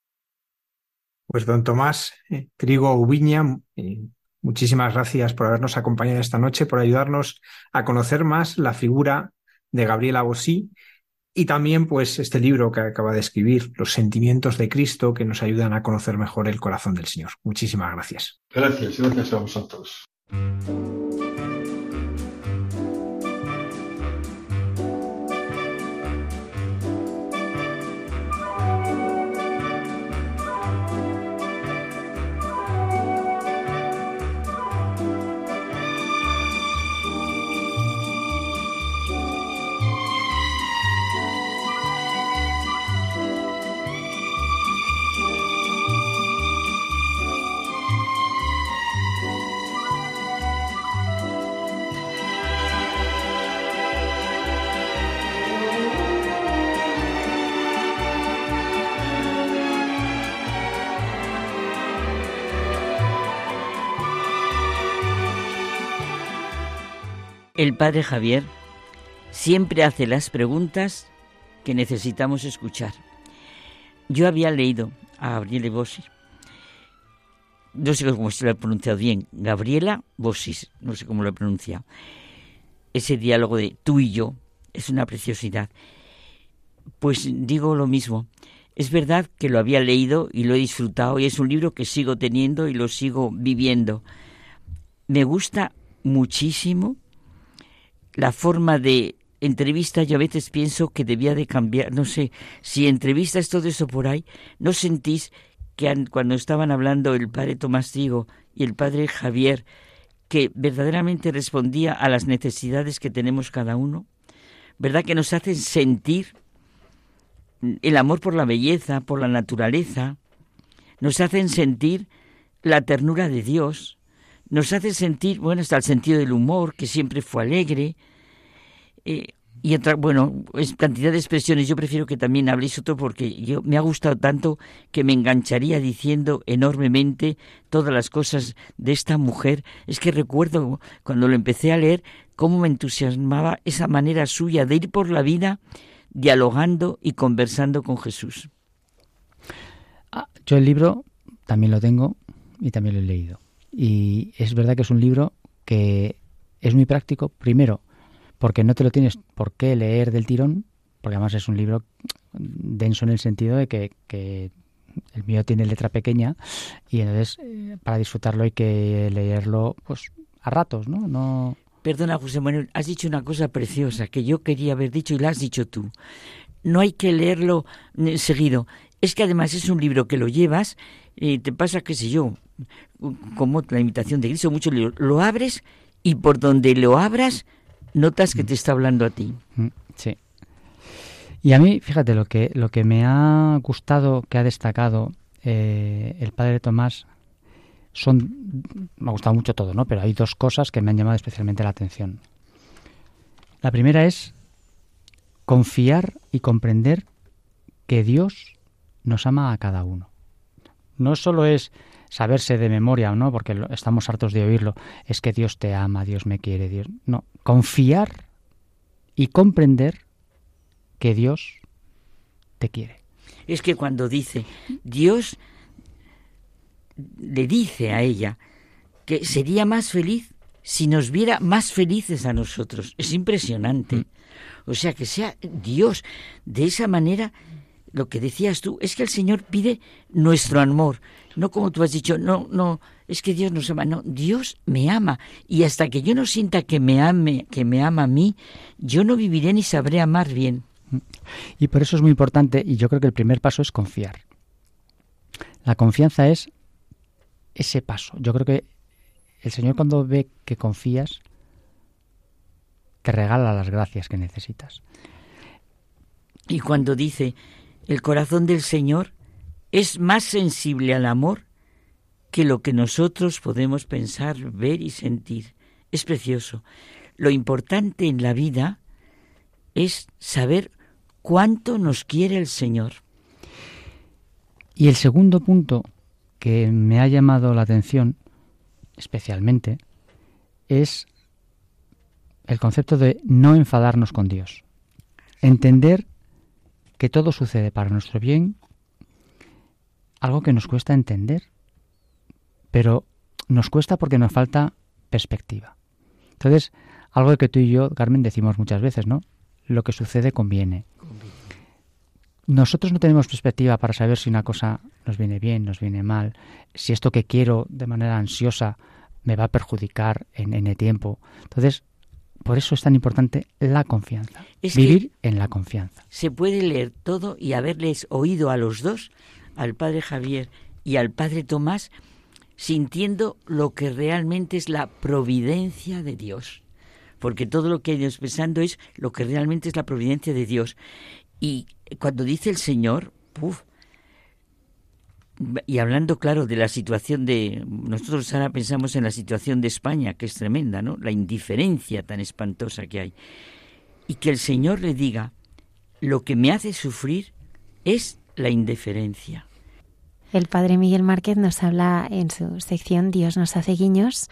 Pues don Tomás eh, Trigo Ubiña, eh, muchísimas gracias por habernos acompañado esta noche, por ayudarnos a conocer más la figura de Gabriela Bosí y también, pues, este libro que acaba de escribir, Los sentimientos de Cristo, que nos ayudan a conocer mejor el corazón del Señor. Muchísimas gracias. Gracias, gracias a vosotros. El padre Javier siempre hace las preguntas que necesitamos escuchar. Yo había leído a Gabriele Bossi, no sé cómo se lo he pronunciado bien, Gabriela Bossis, no sé cómo lo he pronunciado. Ese diálogo de tú y yo es una preciosidad. Pues digo lo mismo. Es verdad que lo había leído y lo he disfrutado y es un libro que sigo teniendo y lo sigo viviendo. Me gusta muchísimo la forma de entrevista yo a veces pienso que debía de cambiar, no sé, si entrevistas todo eso por ahí, ¿no sentís que cuando estaban hablando el padre Tomás Trigo y el padre Javier, que verdaderamente respondía a las necesidades que tenemos cada uno? ¿Verdad que nos hacen sentir el amor por la belleza, por la naturaleza? Nos hacen sentir la ternura de Dios, nos hace sentir, bueno, hasta el sentido del humor, que siempre fue alegre, eh, y otra, bueno, es cantidad de expresiones. Yo prefiero que también habléis otro porque yo me ha gustado tanto que me engancharía diciendo enormemente todas las cosas de esta mujer. Es que recuerdo cuando lo empecé a leer cómo me entusiasmaba esa manera suya de ir por la vida dialogando y conversando con Jesús. Ah, yo el libro también lo tengo y también lo he leído. Y es verdad que es un libro que es muy práctico, primero, porque no te lo tienes por qué leer del tirón, porque además es un libro denso en el sentido de que, el mío tiene letra pequeña y entonces eh, para disfrutarlo hay que leerlo pues a ratos, ¿no? No Perdona, José Manuel, has dicho una cosa preciosa que yo quería haber dicho y la has dicho tú. No hay que leerlo eh, seguido. Es que además es un libro que lo llevas y te pasa, qué sé yo, como la invitación de Cristo, mucho lo abres y por donde lo abras notas que te está hablando a ti. Mm, sí. Y a mí, fíjate, lo que, lo que me ha gustado, que ha destacado eh, el padre Tomás, son, me ha gustado mucho todo, ¿no? Pero hay dos cosas que me han llamado especialmente la atención. La primera es confiar y comprender que Dios nos ama a cada uno. No solo es saberse de memoria, ¿no? Porque estamos hartos de oírlo, es que Dios te ama, Dios me quiere, Dios. No, confiar y comprender que Dios te quiere. Es que cuando dice Dios le dice a ella que sería más feliz si nos viera más felices a nosotros. Es impresionante. Mm. O sea, que sea Dios de esa manera, lo que decías tú, es que el Señor pide nuestro amor. No como tú has dicho, no, no, es que Dios nos ama. No, Dios me ama. Y hasta que yo no sienta que me ame, que me ama a mí, yo no viviré ni sabré amar bien. Y por eso es muy importante, y yo creo que el primer paso es confiar. La confianza es ese paso. Yo creo que el Señor cuando ve que confías, te regala las gracias que necesitas. Y cuando dice, el corazón del Señor es más sensible al amor que lo que nosotros podemos pensar, ver y sentir. Es precioso. Lo importante en la vida es saber cuánto nos quiere el Señor. Y el segundo punto que me ha llamado la atención especialmente es el concepto de no enfadarnos con Dios. Entender que todo sucede para nuestro bien, algo que nos cuesta entender, pero nos cuesta porque nos falta perspectiva. Entonces, algo que tú y yo, Carmen, decimos muchas veces, ¿no? Lo que sucede conviene nosotros no tenemos perspectiva para saber si una cosa nos viene bien, nos viene mal, si esto que quiero de manera ansiosa me va a perjudicar en, en el tiempo. Entonces, por eso es tan importante la confianza, vivir en la confianza. Se puede leer todo y haberles oído a los dos, al padre Javier y al padre Tomás, sintiendo lo que realmente es la providencia de Dios. Porque todo lo que ellos pensando es lo que realmente es la providencia de Dios. Y cuando dice el Señor, ¡puf! Y hablando, claro, de la situación de... Nosotros ahora pensamos en la situación de España, que es tremenda, ¿no? La indiferencia tan espantosa que hay. Y que el Señor le diga, lo que me hace sufrir es la indiferencia. El padre Miguel Márquez nos habla en su sección Dios nos hace guiños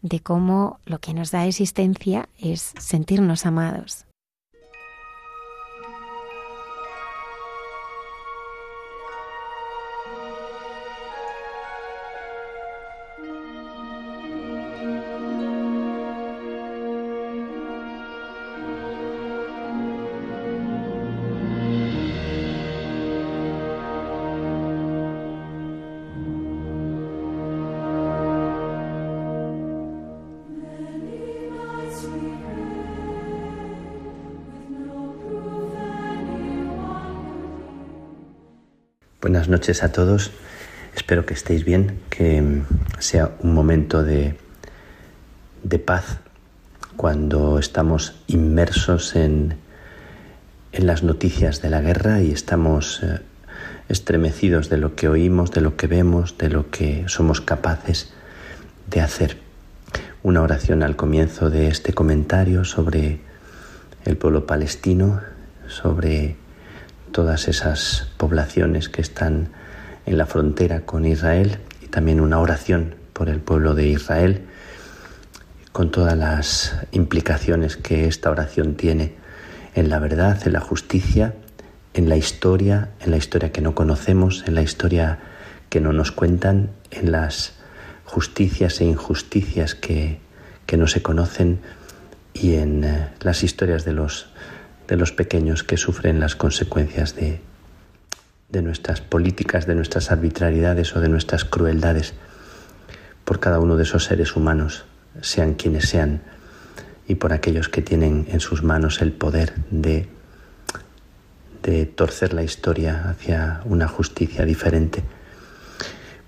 de cómo lo que nos da existencia es sentirnos amados. Buenas noches a todos. Espero que estéis bien, que sea un momento de, de paz cuando estamos inmersos en, en, las noticias de la guerra y estamos eh, estremecidos de lo que oímos, de lo que vemos, de lo que somos capaces de hacer. Una oración al comienzo de este comentario sobre el pueblo palestino, sobre todas esas poblaciones que están en la frontera con Israel y también una oración por el pueblo de Israel, con todas las implicaciones que esta oración tiene en la verdad, en la justicia, en la historia, en la historia que no conocemos, en la historia que no nos cuentan, en las justicias e injusticias que, que no se conocen y en eh, las historias de los de los pequeños que sufren las consecuencias de, de nuestras políticas, de nuestras arbitrariedades o de nuestras crueldades por cada uno de esos seres humanos, sean quienes sean, y por aquellos que tienen en sus manos el poder de, de torcer la historia hacia una justicia diferente.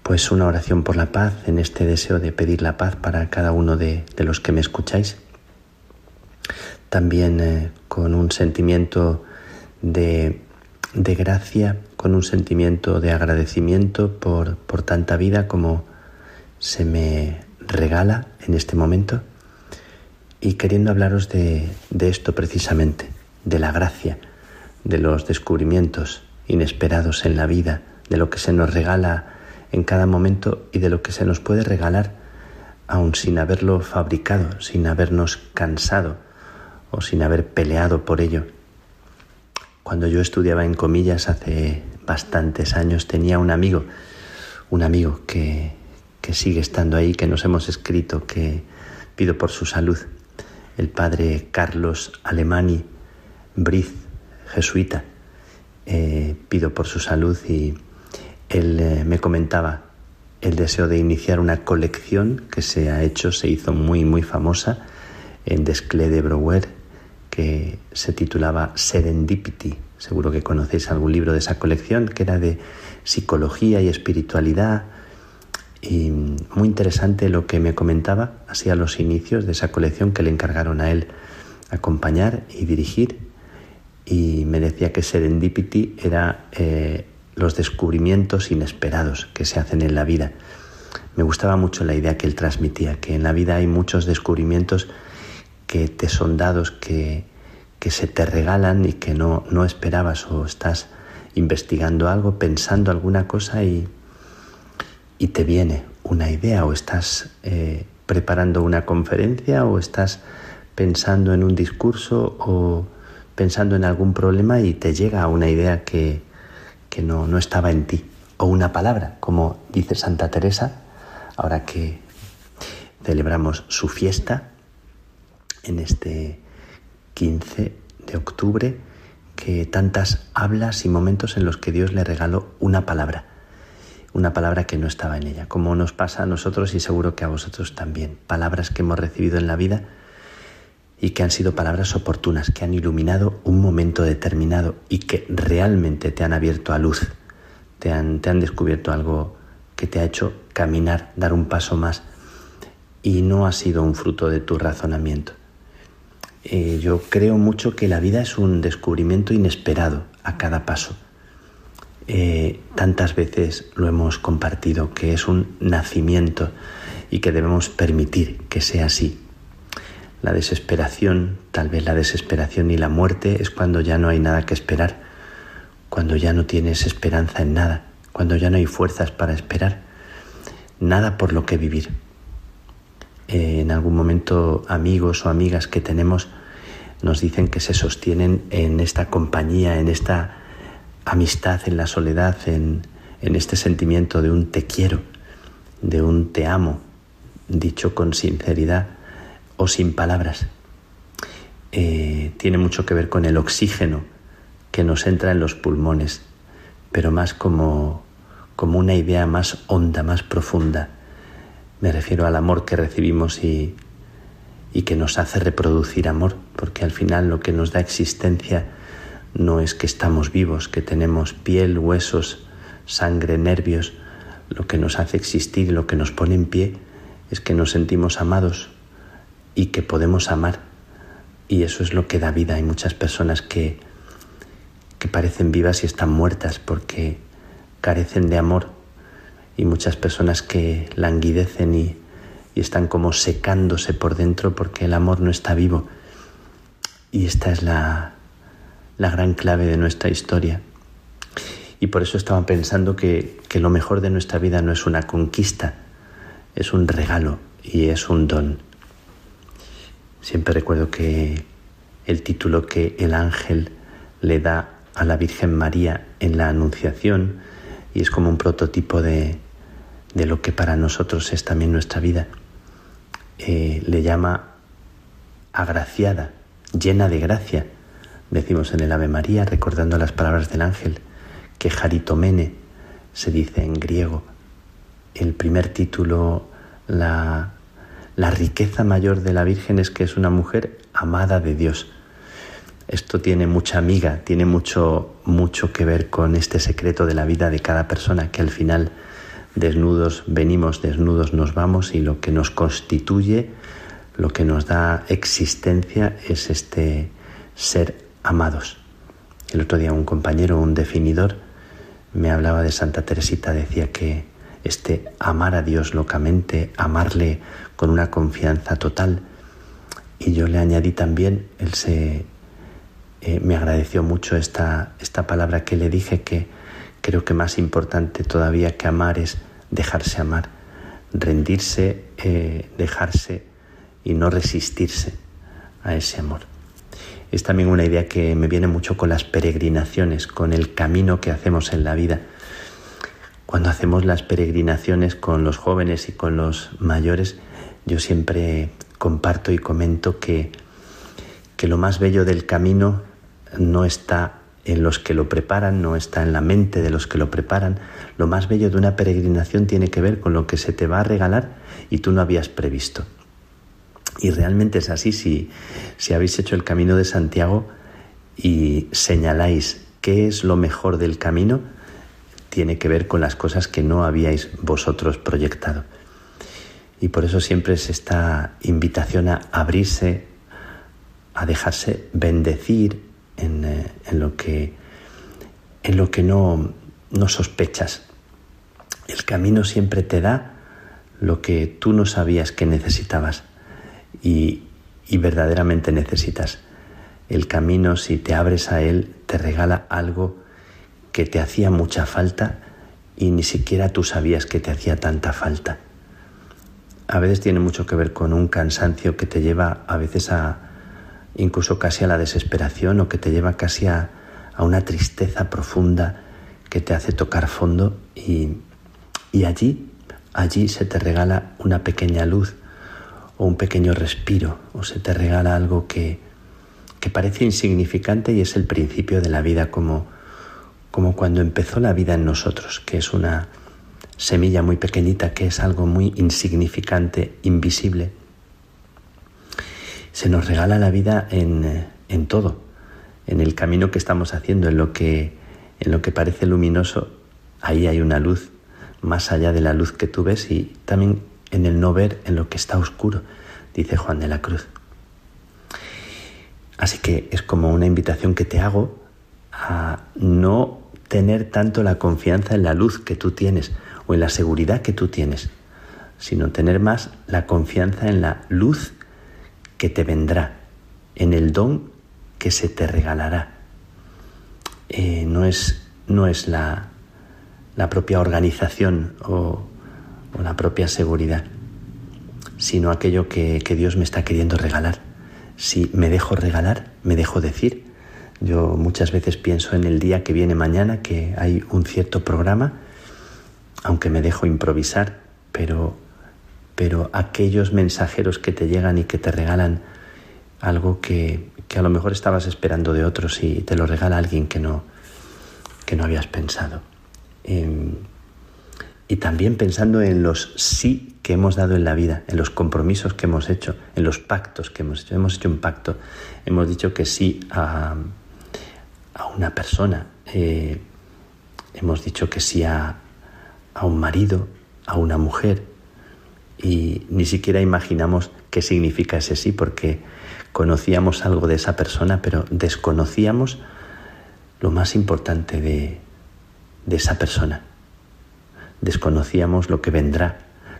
Pues una oración por la paz en este deseo de pedir la paz para cada uno de, de los que me escucháis también eh, con un sentimiento de, de gracia, con un sentimiento de agradecimiento por, por tanta vida como se me regala en este momento. Y queriendo hablaros de, de esto precisamente, de la gracia, de los descubrimientos inesperados en la vida, de lo que se nos regala en cada momento y de lo que se nos puede regalar aun sin haberlo fabricado, sin habernos cansado o sin haber peleado por ello. Cuando yo estudiaba en comillas hace bastantes años tenía un amigo, un amigo que, que sigue estando ahí, que nos hemos escrito, que pido por su salud, el padre Carlos Alemani Briz, jesuita. Eh, pido por su salud y él eh, me comentaba el deseo de iniciar una colección que se ha hecho, se hizo muy, muy famosa en Desclé de Brouwer, que se titulaba Serendipity. Seguro que conocéis algún libro de esa colección, que era de psicología y espiritualidad. Y muy interesante lo que me comentaba, así a los inicios de esa colección que le encargaron a él acompañar y dirigir. Y me decía que Serendipity era eh, los descubrimientos inesperados que se hacen en la vida. Me gustaba mucho la idea que él transmitía, que en la vida hay muchos descubrimientos que te son dados, que, que se te regalan y que no, no esperabas o estás investigando algo, pensando alguna cosa y, y te viene una idea o estás eh, preparando una conferencia o estás pensando en un discurso o pensando en algún problema y te llega una idea que, que no, no estaba en ti. O una palabra, como dice Santa Teresa, ahora que celebramos su fiesta en este 15 de octubre, que tantas hablas y momentos en los que Dios le regaló una palabra, una palabra que no estaba en ella, como nos pasa a nosotros y seguro que a vosotros también, palabras que hemos recibido en la vida y que han sido palabras oportunas, que han iluminado un momento determinado y que realmente te han abierto a luz, te han, te han descubierto algo que te ha hecho caminar, dar un paso más y no ha sido un fruto de tu razonamiento. Eh, yo creo mucho que la vida es un descubrimiento inesperado a cada paso. Eh, tantas veces lo hemos compartido, que es un nacimiento y que debemos permitir que sea así, la desesperación, tal vez la desesperación y la muerte es cuando ya no hay nada que esperar, cuando ya no tienes esperanza en nada, cuando ya no hay fuerzas para esperar, nada por lo que vivir. Eh, en algún momento amigos o amigas que tenemos nos dicen que se sostienen en esta compañía, en esta amistad, en la soledad, en, en este sentimiento de un te quiero, de un te amo, dicho con sinceridad o sin palabras. Eh, tiene mucho que ver con el oxígeno que nos entra en los pulmones, pero más como, como una idea más honda, más profunda. Me refiero al amor que recibimos y, y que nos hace reproducir amor, porque al final lo que nos da existencia no es que estamos vivos, que tenemos piel, huesos, sangre, nervios. Lo que nos hace existir, lo que nos pone en pie, es que nos sentimos amados, y que podemos amar. Y eso es lo que da vida. Hay muchas personas que, que parecen vivas y están muertas porque carecen de amor y muchas personas que languidecen y, y están como secándose por dentro porque el amor no está vivo. Y esta es la, la gran clave de nuestra historia. Y por eso estaba pensando que, que lo mejor de nuestra vida no es una conquista, es un regalo y es un don. Siempre recuerdo que el título que el ángel le da a la Virgen María en la Anunciación y es como un prototipo de, lo que para nosotros es también nuestra vida. Eh, le llama agraciada, llena de gracia, decimos en el Ave María, recordando las palabras del ángel, que jaritomene se dice en griego. El primer título, la la riqueza mayor de la Virgen es que es una mujer amada de Dios. Esto tiene mucha amiga, tiene mucho, mucho que ver con este secreto de la vida de cada persona, que al final desnudos venimos, desnudos nos vamos y lo que nos constituye, lo que nos da existencia es este ser amados. El otro día un compañero, un definidor, me hablaba de Santa Teresita, decía que este amar a Dios locamente, amarle con una confianza total. Y yo le añadí también, él se eh, me agradeció mucho esta, esta palabra que le dije que creo que más importante todavía que amar es dejarse amar, rendirse, eh, dejarse y no resistirse a ese amor. Es también una idea que me viene mucho con las peregrinaciones, con el camino que hacemos en la vida. Cuando hacemos las peregrinaciones con los jóvenes y con los mayores, yo siempre comparto y comento que, que lo más bello del camino no está en los que lo preparan, no está en la mente de los que lo preparan. Lo más bello de una peregrinación tiene que ver con lo que se te va a regalar y tú no habías previsto. Y realmente es así, si, si habéis hecho el camino de Santiago y señaláis qué es lo mejor del camino, tiene que ver con las cosas que no habíais vosotros proyectado. Y por eso siempre es esta invitación a abrirse, a dejarse bendecir en, eh, en lo que, en lo que no, no sospechas. El camino siempre te da lo que tú no sabías que necesitabas y, y verdaderamente necesitas. El camino, si te abres a él, te regala algo que te hacía mucha falta y ni siquiera tú sabías que te hacía tanta falta. A veces tiene mucho que ver con un cansancio que te lleva a veces a incluso casi a la desesperación o que te lleva casi a, a una tristeza profunda que te hace tocar fondo y, y allí, allí se te regala una pequeña luz o un pequeño respiro, o se te regala algo que, que parece insignificante y es el principio de la vida como, como cuando empezó la vida en nosotros, que es una semilla muy pequeñita, que es algo muy insignificante, invisible. Se nos regala la vida en, en todo, en el camino que estamos haciendo, en lo que, en lo que parece luminoso, ahí hay una luz más allá de la luz que tú ves y también en el no ver en lo que está oscuro, dice Juan de la Cruz. Así que es como una invitación que te hago a no tener tanto la confianza en la luz que tú tienes o en la seguridad que tú tienes, sino tener más la confianza en la luz que te vendrá, en el don que se te regalará. Eh, no es, no es la, la propia organización o, o la propia seguridad, sino aquello que, que, Dios me está queriendo regalar. Si me dejo regalar, me dejo decir. Yo muchas veces pienso en el día que viene mañana, que hay un cierto programa, aunque me dejo improvisar, pero, pero aquellos mensajeros que te llegan y que te regalan algo que, que a lo mejor estabas esperando de otros y te lo regala alguien que no, que no habías pensado. Eh, y también pensando en los sí que hemos dado en la vida, en los compromisos que hemos hecho, en los pactos que hemos hecho. Hemos hecho un pacto, hemos dicho que sí a, a una persona, eh, hemos dicho que sí a, a un marido, a una mujer, y ni siquiera imaginamos qué significa ese sí, porque conocíamos algo de esa persona, pero desconocíamos lo más importante de, de esa persona desconocíamos lo que vendrá,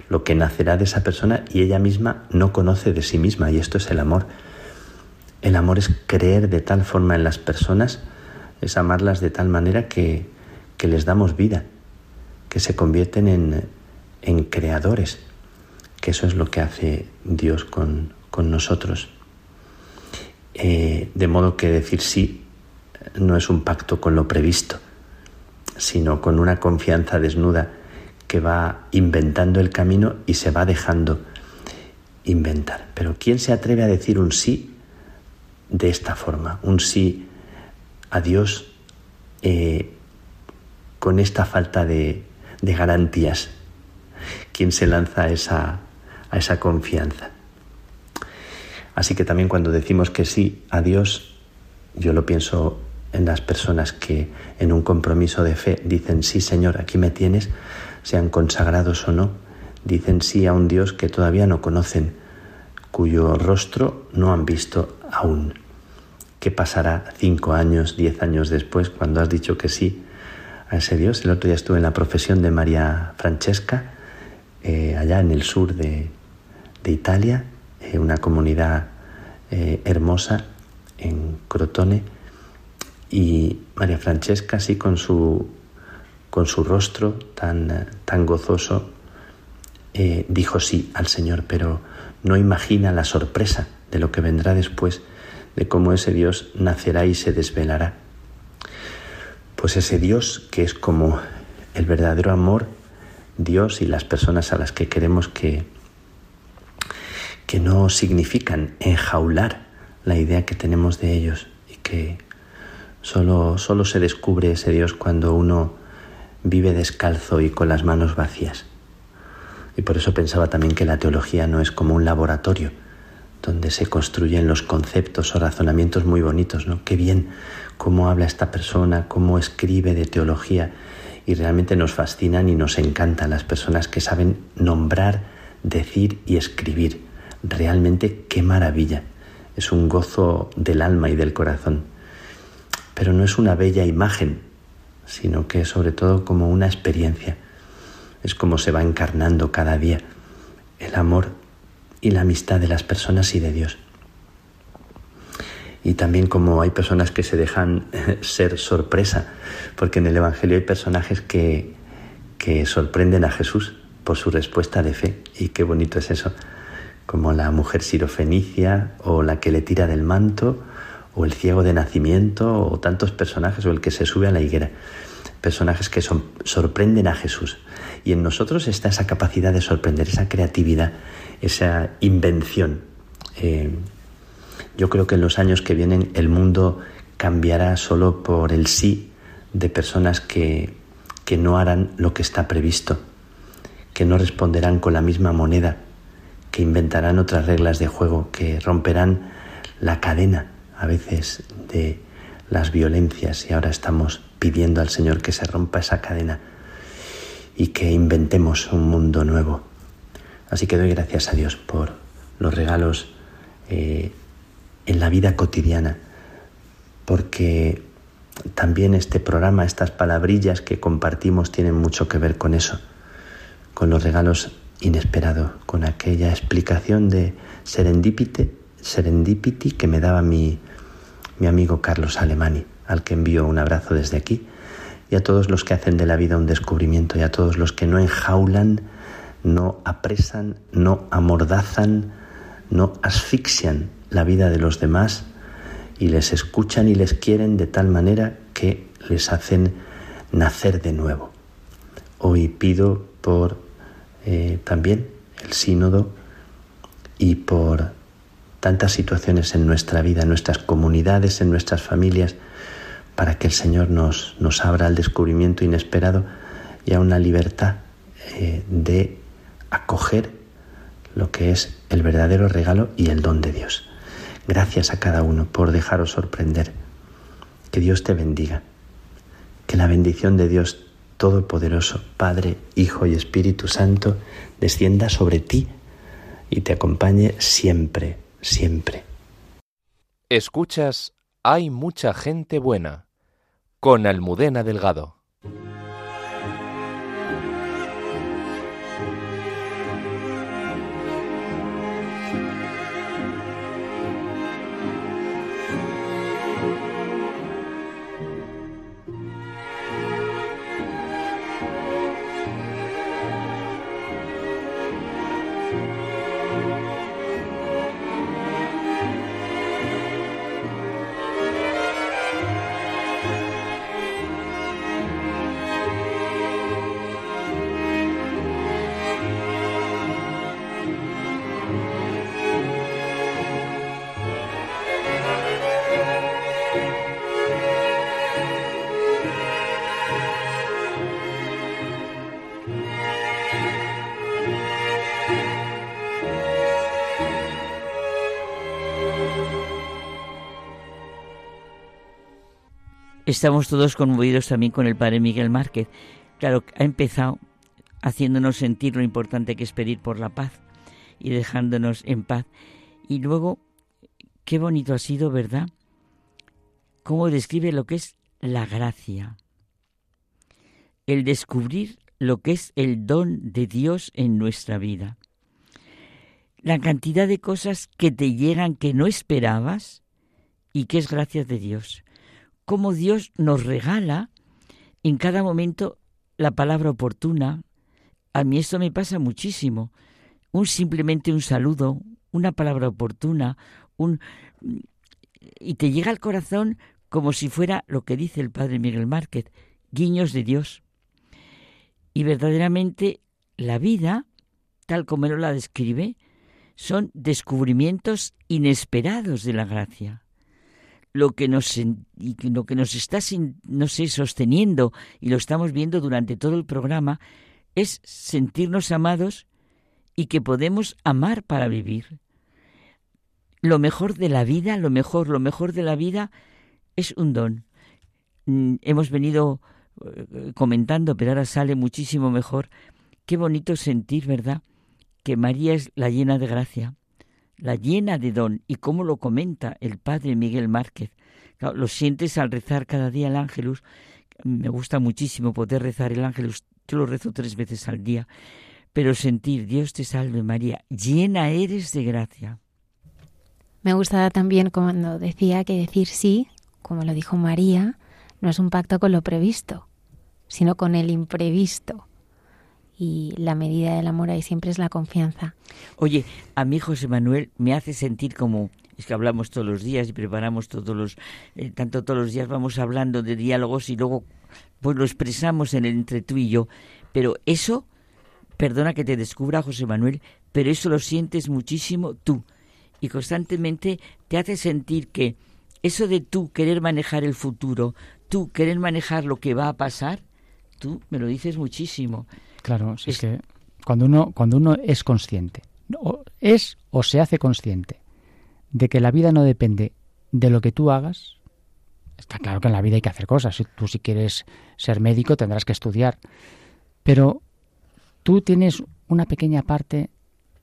lo que nacerá de esa persona y ella misma no conoce de sí misma y esto es el amor. El amor es creer de tal forma en las personas, es amarlas de tal manera que, que les damos vida, que se convierten en, en, creadores, que eso es lo que hace Dios con, con nosotros. Eh, de modo que decir sí no es un pacto con lo previsto, sino con una confianza desnuda que va inventando el camino y se va dejando inventar. Pero ¿quién se atreve a decir un sí de esta forma? Un sí a Dios eh, con esta falta de, de, garantías. ¿Quién se lanza a esa, esa confianza? Así que también cuando decimos que sí a Dios, yo lo pienso en las personas que en un compromiso de fe dicen, sí Señor, aquí me tienes, sean consagrados o no, dicen sí a un Dios que todavía no conocen, cuyo rostro no han visto aún, qué pasará cinco años, diez años después, cuando has dicho que sí a ese Dios. El otro día estuve en la profesión de María Francesca, eh, allá en el sur de, Italia, eh, una comunidad eh, hermosa en Crotone, y María Francesca, así con su, con su rostro tan, tan gozoso, dijo sí al Señor, pero no imagina la sorpresa de lo que vendrá después, de cómo ese Dios nacerá y se desvelará. Pues ese Dios que es como el verdadero amor, Dios y las personas a las que queremos que, que no significan enjaular la idea que tenemos de ellos y que solo, solo se descubre ese Dios cuando uno vive descalzo y con las manos vacías. Y por eso pensaba también que la teología no es como un laboratorio donde se construyen los conceptos o razonamientos muy bonitos, ¿no? Qué bien cómo habla esta persona, cómo escribe de teología y realmente nos fascinan y nos encantan las personas que saben nombrar, decir y escribir. Realmente qué maravilla. Es un gozo del alma y del corazón. Pero no es una bella imagen, sino que sobre todo como una experiencia. Es como se va encarnando cada día el amor y la amistad de las personas y de Dios. Y también como hay personas que se dejan [LAUGHS] ser sorpresa, porque en el Evangelio hay personajes que, que sorprenden a Jesús por su respuesta de fe. Y qué bonito es eso, como la mujer sirofenicia o la que le tira del manto o el ciego de nacimiento o tantos personajes o el que se sube a la higuera. Personajes que sorprenden a Jesús. Y en nosotros está esa capacidad de sorprender, esa creatividad esa invención. Eh, yo creo que en los años que vienen el mundo cambiará solo por el sí de personas que, que no harán lo que está previsto, que no responderán con la misma moneda, que inventarán otras reglas de juego, que romperán la cadena a veces de las violencias y ahora estamos pidiendo al Señor que se rompa esa cadena y que inventemos un mundo nuevo. Así que doy gracias a Dios por los regalos eh, en la vida cotidiana, porque también este programa, estas palabrillas que compartimos tienen mucho que ver con eso, con los regalos inesperados, con aquella explicación de serendipity, serendipity que me daba mi, mi amigo Carlos Alemani, al que envío un abrazo desde aquí, y a todos los que hacen de la vida un descubrimiento, y a todos los que no enjaulan no apresan, no amordazan, no asfixian la vida de los demás y les escuchan y les quieren de tal manera que les hacen nacer de nuevo. Hoy pido por eh, también el sínodo y por tantas situaciones en nuestra vida, en nuestras comunidades, en nuestras familias, para que el Señor nos, nos abra al descubrimiento inesperado y a una libertad eh, de acoger lo que es el verdadero regalo y el don de Dios. Gracias a cada uno por dejaros sorprender. Que Dios te bendiga. Que la bendición de Dios Todopoderoso, Padre, Hijo y Espíritu Santo, descienda sobre ti y te acompañe siempre, siempre. Escuchas, hay mucha gente buena, con Almudena Delgado. Estamos todos conmovidos también con el padre Miguel Márquez. Claro, ha empezado haciéndonos sentir lo importante que es pedir por la paz y dejándonos en paz. Y luego, qué bonito ha sido, ¿verdad? cómo describe lo que es la gracia. El descubrir lo que es el don de Dios en nuestra vida. La cantidad de cosas que te llegan que no esperabas y que es gracias de Dios. Cómo Dios nos regala en cada momento la palabra oportuna. A mí esto me pasa muchísimo. Un simplemente un saludo, una palabra oportuna, un y te llega al corazón como si fuera lo que dice el padre Miguel Márquez, guiños de Dios. Y verdaderamente la vida, tal como él la describe, son descubrimientos inesperados de la gracia. Lo que nos, lo que nos está no sosteniendo, y lo estamos viendo durante todo el programa, es sentirnos amados y que podemos amar para vivir. Lo mejor de la vida, lo mejor, lo mejor de la vida es un don. Mm, hemos venido eh, comentando, pero ahora sale muchísimo mejor. Qué bonito sentir, ¿verdad? Que María es la llena de gracia, la llena de don. Y cómo lo comenta el padre Miguel Márquez. lo sientes al rezar cada día el ángelus. Me gusta muchísimo poder rezar el ángelus. Yo lo rezo tres veces al día. Pero sentir, Dios te salve María, llena eres de gracia. Me gusta también cuando decía que decir sí como lo dijo María, no es un pacto con lo previsto, sino con el imprevisto. Y la medida del amor ahí siempre es la confianza. Oye, a mí José Manuel me hace sentir como es que hablamos todos los días y preparamos todos los eh, tanto todos los días vamos hablando de diálogos y luego pues lo expresamos en el entre tú y yo, pero eso perdona que te descubra José Manuel, pero eso lo sientes muchísimo tú y constantemente te hace sentir que eso de tú querer manejar el futuro, tú querer manejar lo que va a pasar, tú me lo dices muchísimo. Claro, es, que cuando uno, cuando uno es consciente, o es o se hace consciente de que la vida no depende de lo que tú hagas, está claro que en la vida hay que hacer cosas. Tú si quieres ser médico tendrás que estudiar, pero tú tienes una pequeña parte,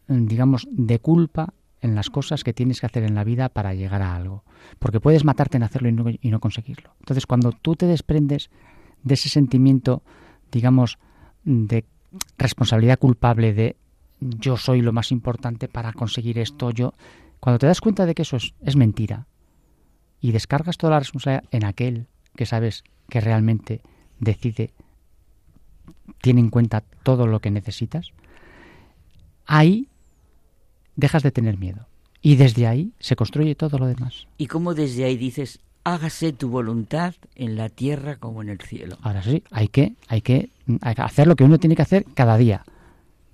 digamos, de culpa en las cosas que tienes que hacer en la vida para llegar a algo. Porque puedes matarte en hacerlo y no, conseguirlo. Entonces, cuando tú te desprendes de ese sentimiento, digamos, de responsabilidad culpable de yo soy lo más importante para conseguir esto, yo, cuando te das cuenta de que eso es, es mentira y descargas toda la responsabilidad en aquel que sabes que realmente decide, tiene en cuenta todo lo que necesitas, ahí dejas de tener miedo. Y desde ahí se construye todo lo demás. Y como desde ahí dices, hágase tu voluntad en la tierra como en el cielo. Ahora sí, hay que, hay que, hacer lo que uno tiene que hacer cada día,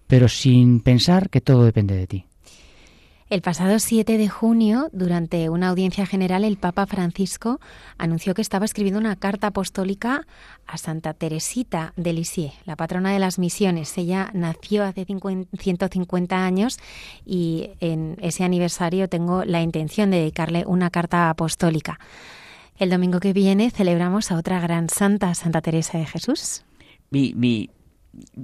pero sin pensar que todo depende de ti. El pasado 7 de junio, durante una audiencia general, el Papa Francisco anunció que estaba escribiendo una carta apostólica a Santa Teresita de Lisieux, la patrona de las misiones. Ella nació hace 150 años y en ese aniversario tengo la intención de dedicarle una carta apostólica. El domingo que viene celebramos a otra gran santa, Santa Teresa de Jesús. Mi, mi,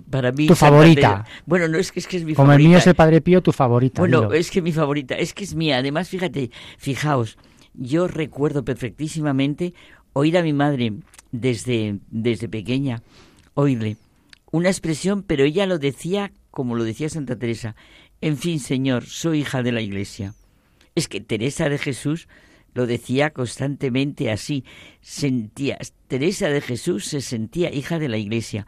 para mí tu favorita. Bueno no es que es que es mi como el mío es el Padre Pío tu favorita bueno es que mi favorita es que es mía. Además fíjate fijaos yo recuerdo perfectísimamente oír a mi madre desde desde pequeña oírle una expresión pero ella lo decía como lo decía Santa Teresa. En fin señor soy hija de la Iglesia. Es que Teresa de Jesús lo decía constantemente así. Sentía Teresa de Jesús se sentía hija de la Iglesia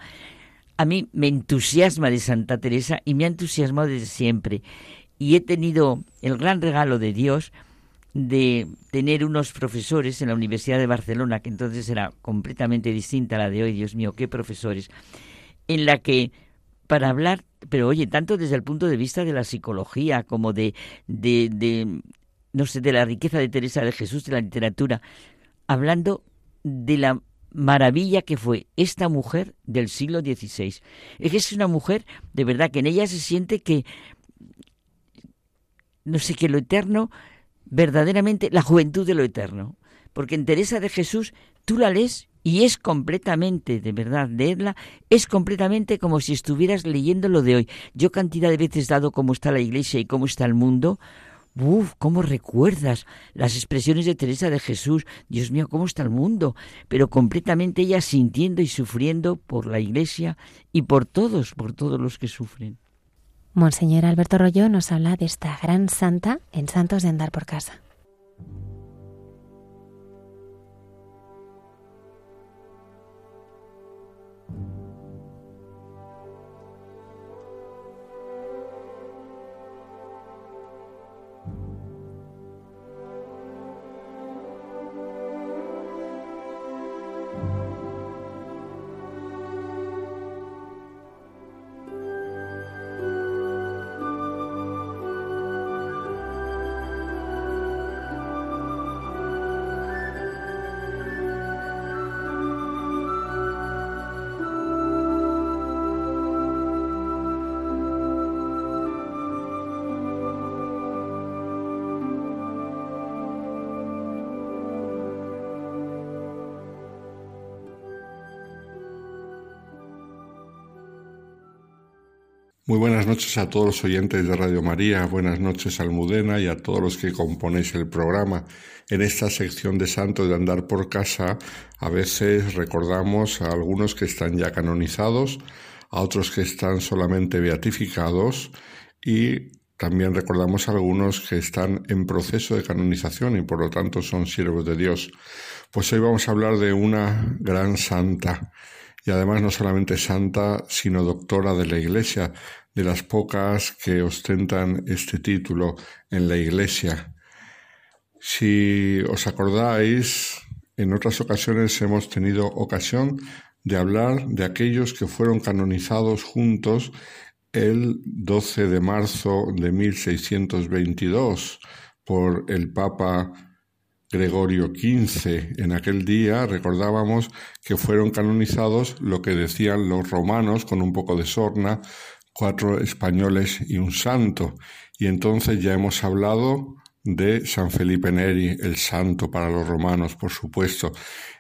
a mí me entusiasma de Santa Teresa y me ha entusiasmado desde siempre. Y he tenido el gran regalo de Dios de tener unos profesores en la Universidad de Barcelona, que entonces era completamente distinta a la de hoy, Dios mío, qué profesores, en la que para hablar, pero oye, tanto desde el punto de vista de la psicología como de, de, de no sé, de la riqueza de Teresa de Jesús, de la literatura, hablando de la maravilla que fue esta mujer del siglo XVI. Es que es una mujer de verdad que en ella se siente que, no sé, que lo eterno, verdaderamente la juventud de lo eterno. Porque en Teresa de Jesús tú la lees y es completamente, de verdad, leerla, es completamente como si estuvieras leyendo lo de hoy. Yo cantidad de veces dado cómo está la iglesia y cómo está el mundo, ¿Cómo recuerdas las expresiones de Teresa de Jesús? Dios mío, ¿cómo está el mundo? Pero completamente ella sintiendo y sufriendo por la Iglesia y por todos, por todos los que sufren. Monseñor Alberto Rollo nos habla de esta gran santa en Santos de Andar por Casa. Muy buenas noches a todos los oyentes de Radio María, buenas noches Almudena y a todos los que componéis el programa. En esta sección de Santos de Andar por Casa, a veces recordamos a algunos que están ya canonizados, a otros que están solamente beatificados y también recordamos a algunos que están en proceso de canonización y por lo tanto son siervos de Dios. Pues hoy vamos a hablar de una gran santa y además no solamente santa, sino doctora de la Iglesia, de las pocas que ostentan este título en la Iglesia. Si os acordáis, en otras ocasiones hemos tenido ocasión de hablar de aquellos que fueron canonizados juntos el 12 de marzo de 1622 por el Papa Gregorio XV. En aquel día recordábamos que fueron canonizados lo que decían los romanos con un poco de sorna, cuatro españoles y un santo. Y entonces ya hemos hablado de San Felipe Neri, el santo para los romanos, por supuesto,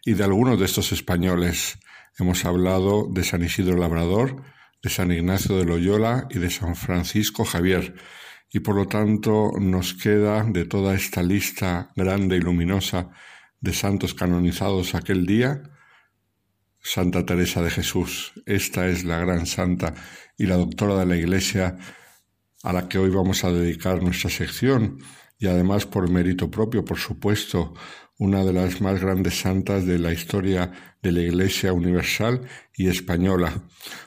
y de algunos de estos españoles. Hemos hablado de San Isidro Labrador, de San Ignacio de Loyola y de San Francisco Javier y por lo tanto nos queda de toda esta lista grande y luminosa de santos canonizados aquel día, Santa Teresa de Jesús. Esta es la gran santa y la doctora de la Iglesia a la que hoy vamos a dedicar nuestra sección y además por mérito propio, por supuesto, una de las más grandes santas de la historia de la Iglesia Universal y española.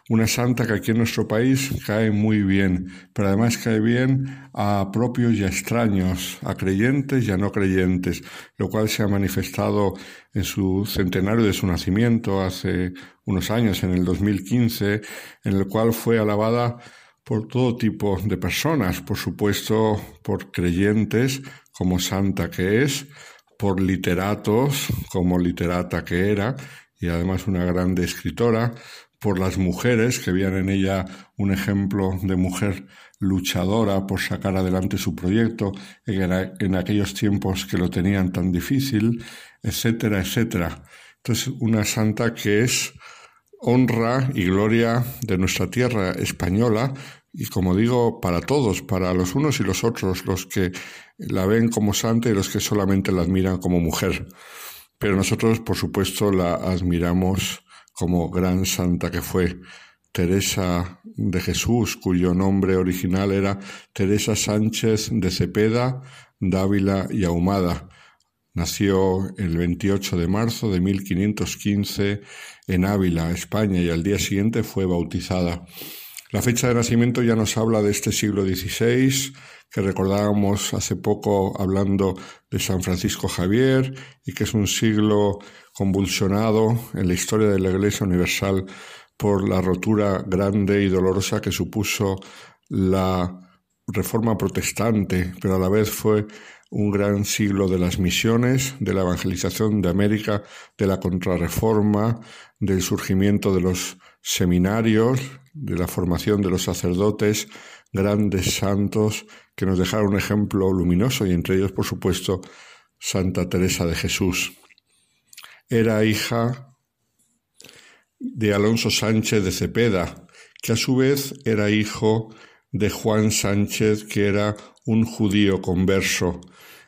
Una santa que aquí en nuestro país cae muy bien, pero además cae bien a propios y a extraños, a creyentes y a no creyentes, lo cual se ha manifestado en su centenario de su nacimiento hace unos años, en el 2015, en el cual fue alabada por todo tipo de personas, por supuesto por creyentes como santa que es, por literatos, como literata que era, y además una grande escritora, por las mujeres, que veían en ella un ejemplo de mujer luchadora por sacar adelante su proyecto en, aquellos tiempos que lo tenían tan difícil, etcétera, etcétera. Entonces, una santa que es honra y gloria de nuestra tierra española, y como digo, para todos, para los unos y los otros, los que la ven como santa y los que solamente la admiran como mujer. Pero nosotros, por supuesto, la admiramos como gran santa que fue. Teresa de Jesús, cuyo nombre original era Teresa Sánchez de Cepeda, Dávila y Ahumada. Nació el 28 de marzo de 1515 en Ávila, España, y al día siguiente fue bautizada. La fecha de nacimiento ya nos habla de este siglo XVI, que recordábamos hace poco hablando de San Francisco Javier, y que es un siglo convulsionado en la historia de la Iglesia Universal por la rotura grande y dolorosa que supuso la reforma protestante, pero a la vez fue un gran siglo de las misiones, de la evangelización de América, de la contrarreforma, del surgimiento de los seminarios, de la formación de los sacerdotes, grandes santos que nos dejaron un ejemplo luminoso y entre ellos, por supuesto, Santa Teresa de Jesús. Era hija de Alonso Sánchez de Cepeda, que a su vez era hijo de Juan Sánchez, que era un judío converso,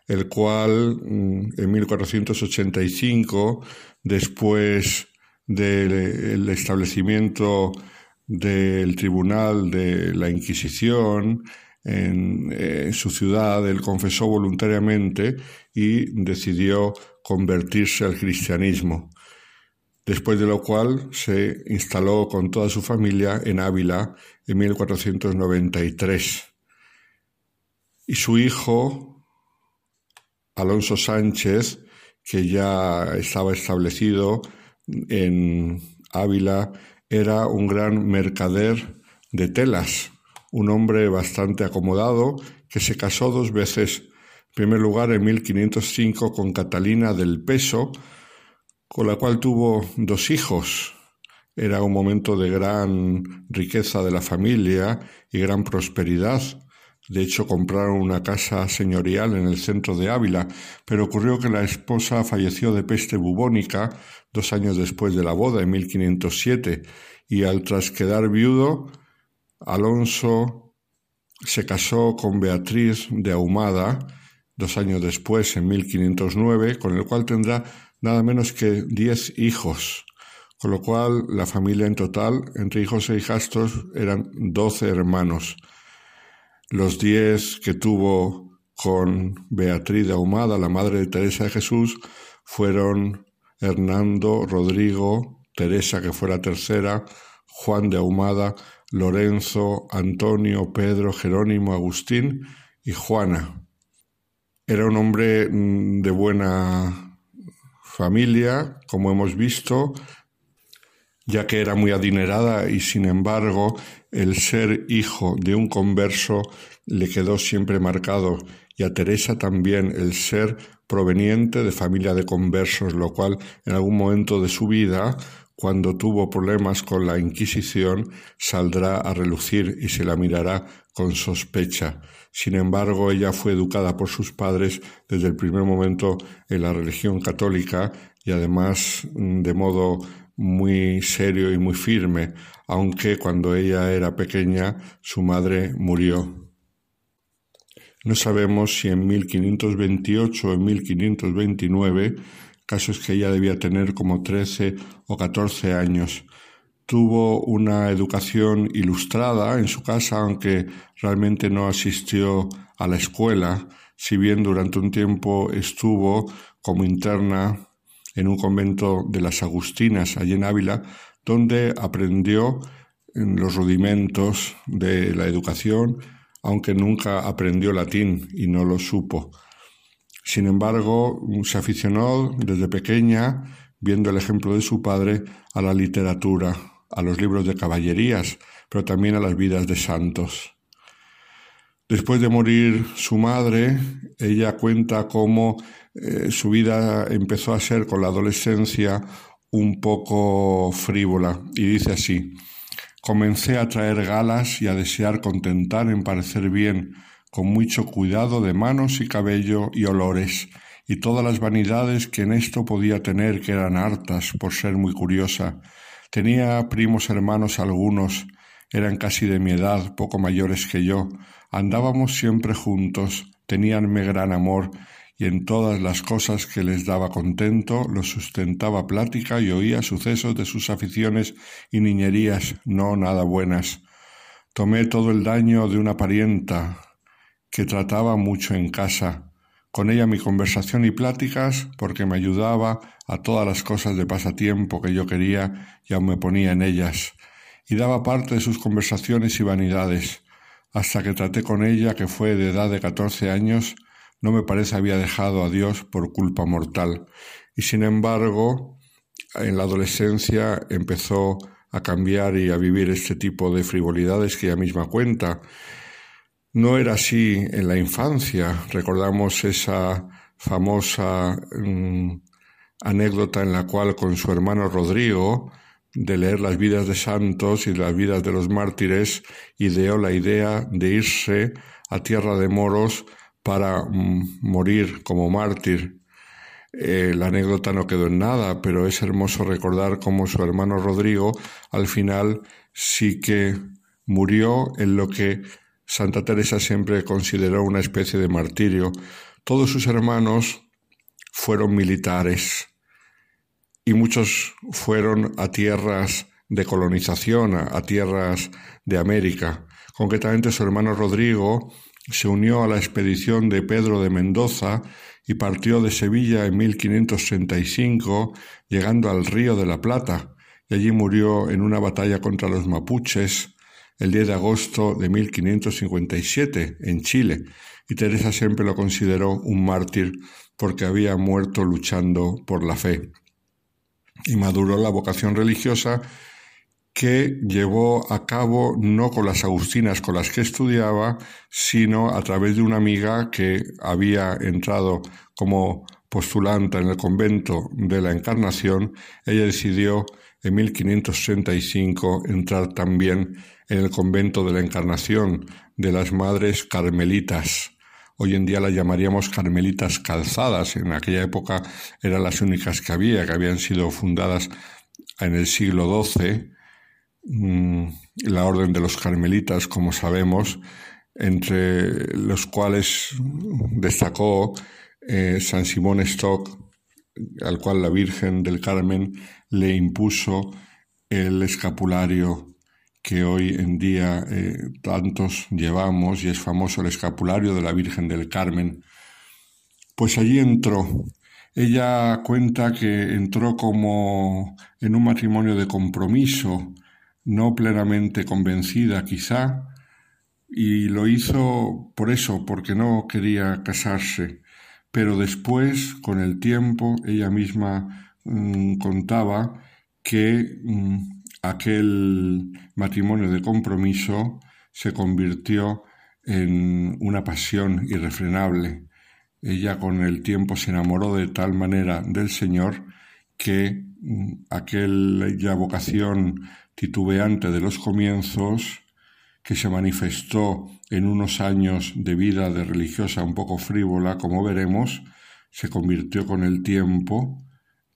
el cual mm, en 1485, después del establecimiento del Tribunal de la Inquisición en, su ciudad, él confesó voluntariamente y decidió convertirse al cristianismo, después de lo cual se instaló con toda su familia en Ávila en 1493. Y su hijo, Alonso Sánchez, que ya estaba establecido en Ávila, era un gran mercader de telas, un hombre bastante acomodado que se casó dos veces. En primer lugar, en 1505 con Catalina del Peso, con la cual tuvo dos hijos. Era un momento de gran riqueza de la familia y gran prosperidad. De hecho, compraron una casa señorial en el centro de Ávila, pero ocurrió que la esposa falleció de peste bubónica dos años después de la boda, en 1507, y al tras quedar viudo, Alonso se casó con Beatriz de Ahumada dos años después, en 1509, con el cual tendrá nada menos que diez hijos, con lo cual la familia en total, entre hijos e hijastros, eran doce hermanos. Los diez que tuvo con Beatriz de Ahumada, la madre de Teresa de Jesús, fueron Hernando, Rodrigo, Teresa, que fue la tercera, Juan de Ahumada, Lorenzo, Antonio, Pedro, Jerónimo, Agustín y Juana. Era un hombre mm, de buena familia, como hemos visto, ya que era muy adinerada y sin embargo el ser hijo de un converso le quedó siempre marcado y a Teresa también el ser proveniente de familia de conversos, lo cual en algún momento de su vida, cuando tuvo problemas con la Inquisición, saldrá a relucir y se la mirará con sospecha. Sin embargo, ella fue educada por sus padres desde el primer momento en la religión católica y además mm, de modo muy serio y muy firme, aunque cuando ella era pequeña su madre murió. No sabemos si en 1528 o en 1529, casos que ella debía tener como 13 o 14 años. Tuvo una educación ilustrada en su casa, aunque realmente no asistió a la escuela, si bien durante un tiempo estuvo como interna en un convento de las Agustinas, allí en Ávila, donde aprendió los rudimentos de la educación, aunque nunca aprendió latín y no lo supo. Sin embargo, se aficionó desde pequeña, viendo el ejemplo de su padre, a la literatura, a los libros de caballerías, pero también a las vidas de santos. Después de morir su madre, ella cuenta cómo eh, su vida empezó a ser con la adolescencia un poco frívola y dice así, Comencé a traer galas y a desear contentar en parecer bien, con mucho cuidado de manos y cabello y olores, y todas las vanidades que en esto podía tener que eran hartas por ser muy curiosa. Tenía primos hermanos algunos, eran casi de mi edad, poco mayores que yo, andábamos siempre juntos, teníanme gran amor, y en todas las cosas que les daba contento los sustentaba plática y oía sucesos de sus aficiones y niñerías no nada buenas. Tomé todo el daño de una parienta que trataba mucho en casa, con ella mi conversación y pláticas porque me ayudaba a todas las cosas de pasatiempo que yo quería y aún me ponía en ellas, y daba parte de sus conversaciones y vanidades, hasta que traté con ella, que fue de edad de catorce años, no me parece había dejado a Dios por culpa mortal. Y sin embargo, en la adolescencia empezó a cambiar y a vivir este tipo de frivolidades que ella misma cuenta. No era así en la infancia. Recordamos esa famosa mm, anécdota en la cual con su hermano Rodrigo, de leer las vidas de santos y las vidas de los mártires, ideó la idea de irse a tierra de moros para mm, morir como mártir. Eh, la anécdota no quedó en nada, pero es hermoso recordar cómo su hermano Rodrigo al final sí que murió en lo que Santa Teresa siempre consideró una especie de martirio. Todos sus hermanos fueron militares y muchos fueron a tierras de colonización, a, tierras de América. Concretamente su hermano Rodrigo se unió a la expedición de Pedro de Mendoza y partió de Sevilla en 1535, llegando al Río de la Plata, y allí murió en una batalla contra los mapuches el 10 de agosto de 1557 en Chile, y Teresa siempre lo consideró un mártir porque había muerto luchando por la fe. Y maduró la vocación religiosa que llevó a cabo no con las agustinas con las que estudiaba, sino a través de una amiga que había entrado como postulanta en el convento de la Encarnación, ella decidió en 1565 entrar también en el convento de la Encarnación de las Madres Carmelitas. Hoy en día las llamaríamos Carmelitas Calzadas. En aquella época eran las únicas que había, que habían sido fundadas en el siglo XII Mm, la orden de los carmelitas, como sabemos, entre los cuales destacó eh, San Simón Stock, al cual la Virgen del Carmen le impuso el escapulario que hoy en día eh, tantos llevamos y es famoso el escapulario de la Virgen del Carmen. Pues allí entró. Ella cuenta que entró como en un matrimonio de compromiso, no plenamente convencida quizá, y lo hizo por eso, porque no quería casarse. Pero después, con el tiempo, ella misma mm, contaba que mm, aquel matrimonio de compromiso se convirtió en una pasión irrefrenable. Ella con el tiempo se enamoró de tal manera del Señor que mm, aquella vocación titubeante de los comienzos, que se manifestó en unos años de vida de religiosa un poco frívola, como veremos, se convirtió con el tiempo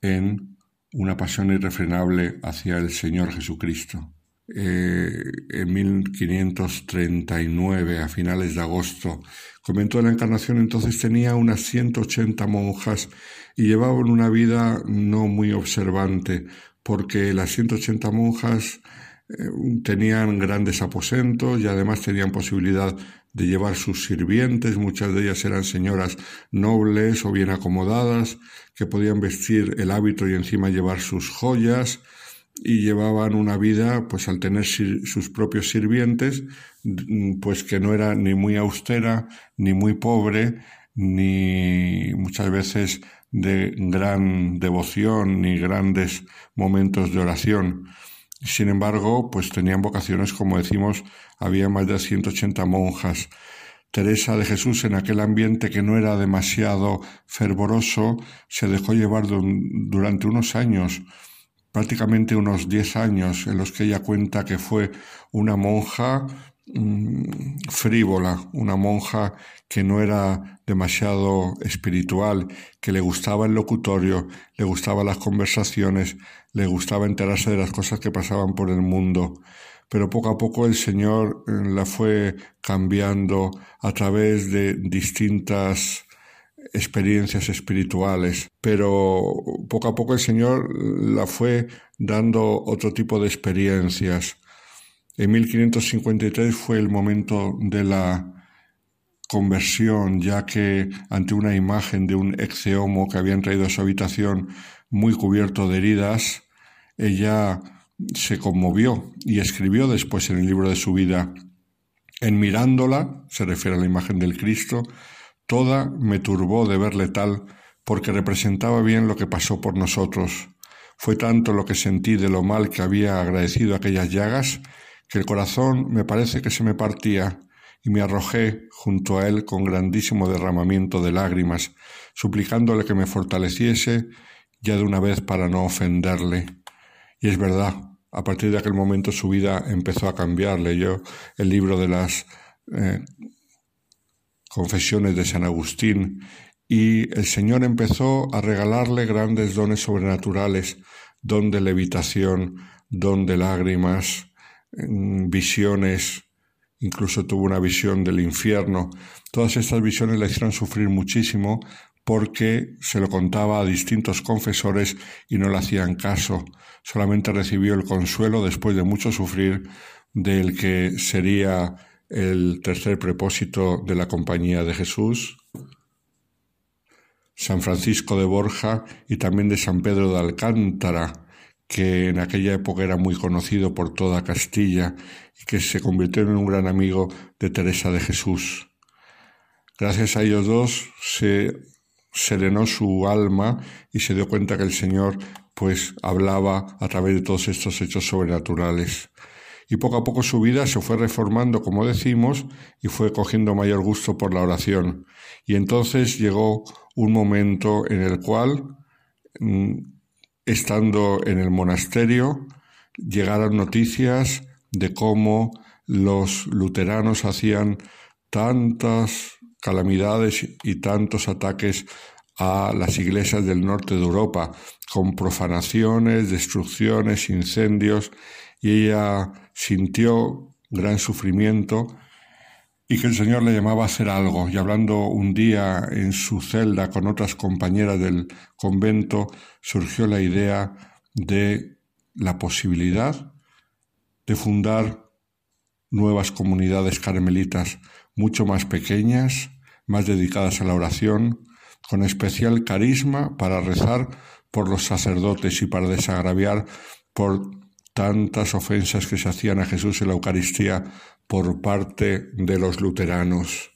en una pasión irrefrenable hacia el Señor Jesucristo. Eh, en 1539, a finales de agosto, comentó la Encarnación, entonces tenía unas 180 monjas y llevaban una vida no muy observante, porque las 180 monjas eh, tenían grandes aposentos y además tenían posibilidad de llevar sus sirvientes, muchas de ellas eran señoras nobles o bien acomodadas, que podían vestir el hábito y encima llevar sus joyas, y llevaban una vida, pues al tener sus propios sirvientes, pues que no era ni muy austera, ni muy pobre, ni muchas veces de gran devoción ni grandes momentos de oración. Sin embargo, pues tenían vocaciones, como decimos, había más de 180 monjas. Teresa de Jesús, en aquel ambiente que no era demasiado fervoroso, se dejó llevar durante unos años, prácticamente unos 10 años, en los que ella cuenta que fue una monja Mm, frívola, una monja que no era demasiado espiritual, que le gustaba el locutorio, le gustaban las conversaciones, le gustaba enterarse de las cosas que pasaban por el mundo. Pero poco a poco el Señor eh, la fue cambiando a través de distintas experiencias espirituales, pero poco a poco el Señor la fue dando otro tipo de experiencias en 1553 fue el momento de la conversión, ya que ante una imagen de un exeomo que habían traído a su habitación muy cubierto de heridas, ella se conmovió y escribió después en el libro de su vida, en mirándola, se refiere a la imagen del Cristo, toda me turbó de verle tal, porque representaba bien lo que pasó por nosotros. Fue tanto lo que sentí de lo mal que había agradecido aquellas llagas, que el corazón me parece que se me partía y me arrojé junto a él con grandísimo derramamiento de lágrimas, suplicándole que me fortaleciese ya de una vez para no ofenderle. Y es verdad, a partir de aquel momento su vida empezó a cambiar. Leyó el libro de las eh, confesiones de San Agustín y el Señor empezó a regalarle grandes dones sobrenaturales, don de levitación, don de lágrimas, visiones incluso tuvo una visión del infierno. Todas estas visiones le hicieron sufrir muchísimo porque se lo contaba a distintos confesores y no le hacían caso. Solamente recibió el consuelo después de mucho sufrir del que sería el tercer propósito de la Compañía de Jesús, San Francisco de Borja y también de San Pedro de Alcántara, que en aquella época era muy conocido por toda Castilla y que se convirtió en un gran amigo de Teresa de Jesús. Gracias a ellos dos se serenó su alma y se dio cuenta que el Señor pues hablaba a través de todos estos hechos sobrenaturales. Y poco a poco su vida se fue reformando, como decimos, y fue cogiendo mayor gusto por la oración. Y entonces llegó un momento en el cual mm, estando en el monasterio, llegaron noticias de cómo los luteranos hacían tantas calamidades y tantos ataques a las iglesias del norte de Europa, con profanaciones, destrucciones, incendios, y ella sintió gran sufrimiento y que el Señor le llamaba a hacer algo. Y hablando un día en su celda con otras compañeras del convento, surgió la idea de la posibilidad de fundar nuevas comunidades carmelitas mucho más pequeñas, más dedicadas a la oración, con especial carisma para rezar por los sacerdotes y para desagraviar por tantas ofensas que se hacían a Jesús en la Eucaristía por parte de los luteranos.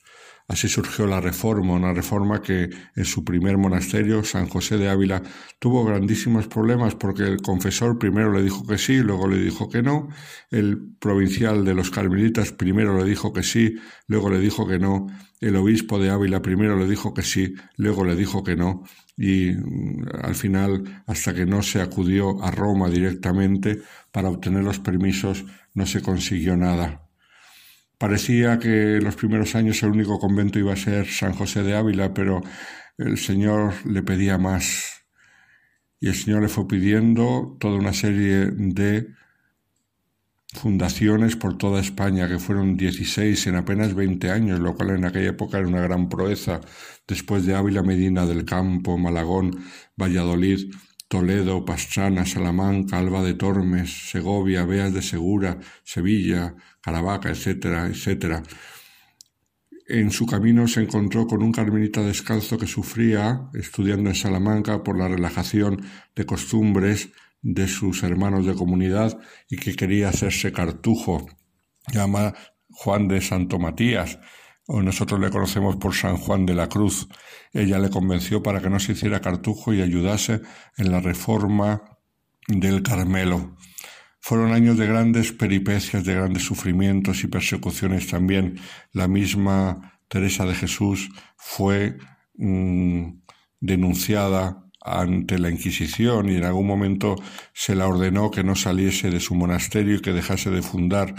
Así surgió la reforma, una reforma que en su primer monasterio, San José de Ávila, tuvo grandísimos problemas porque el confesor primero le dijo que sí, luego le dijo que no, el provincial de los carmelitas primero le dijo que sí, luego le dijo que no, el obispo de Ávila primero le dijo que sí, luego le dijo que no, y mm, al final, hasta que no se acudió a Roma directamente para obtener los permisos, no se consiguió nada. Parecía que en los primeros años el único convento iba a ser San José de Ávila, pero el Señor le pedía más. Y el Señor le fue pidiendo toda una serie de fundaciones por toda España, que fueron 16 en apenas 20 años, lo cual en aquella época era una gran proeza. Después de Ávila, Medina del Campo, Malagón, Valladolid, Toledo, Pastrana, Salamanca, Alba de Tormes, Segovia, Beas de Segura, Sevilla, Caravaca, etcétera, etcétera. En su camino se encontró con un carmelita descalzo que sufría, estudiando en Salamanca, por la relajación de costumbres de sus hermanos de comunidad y que quería hacerse cartujo. Llama Juan de Santo Matías, o nosotros le conocemos por San Juan de la Cruz. Ella le convenció para que no se hiciera cartujo y ayudase en la reforma del Carmelo. Fueron años de grandes peripecias, de grandes sufrimientos y persecuciones también. La misma Teresa de Jesús fue mm, denunciada ante la Inquisición y en algún momento se la ordenó que no saliese de su monasterio y que dejase de fundar.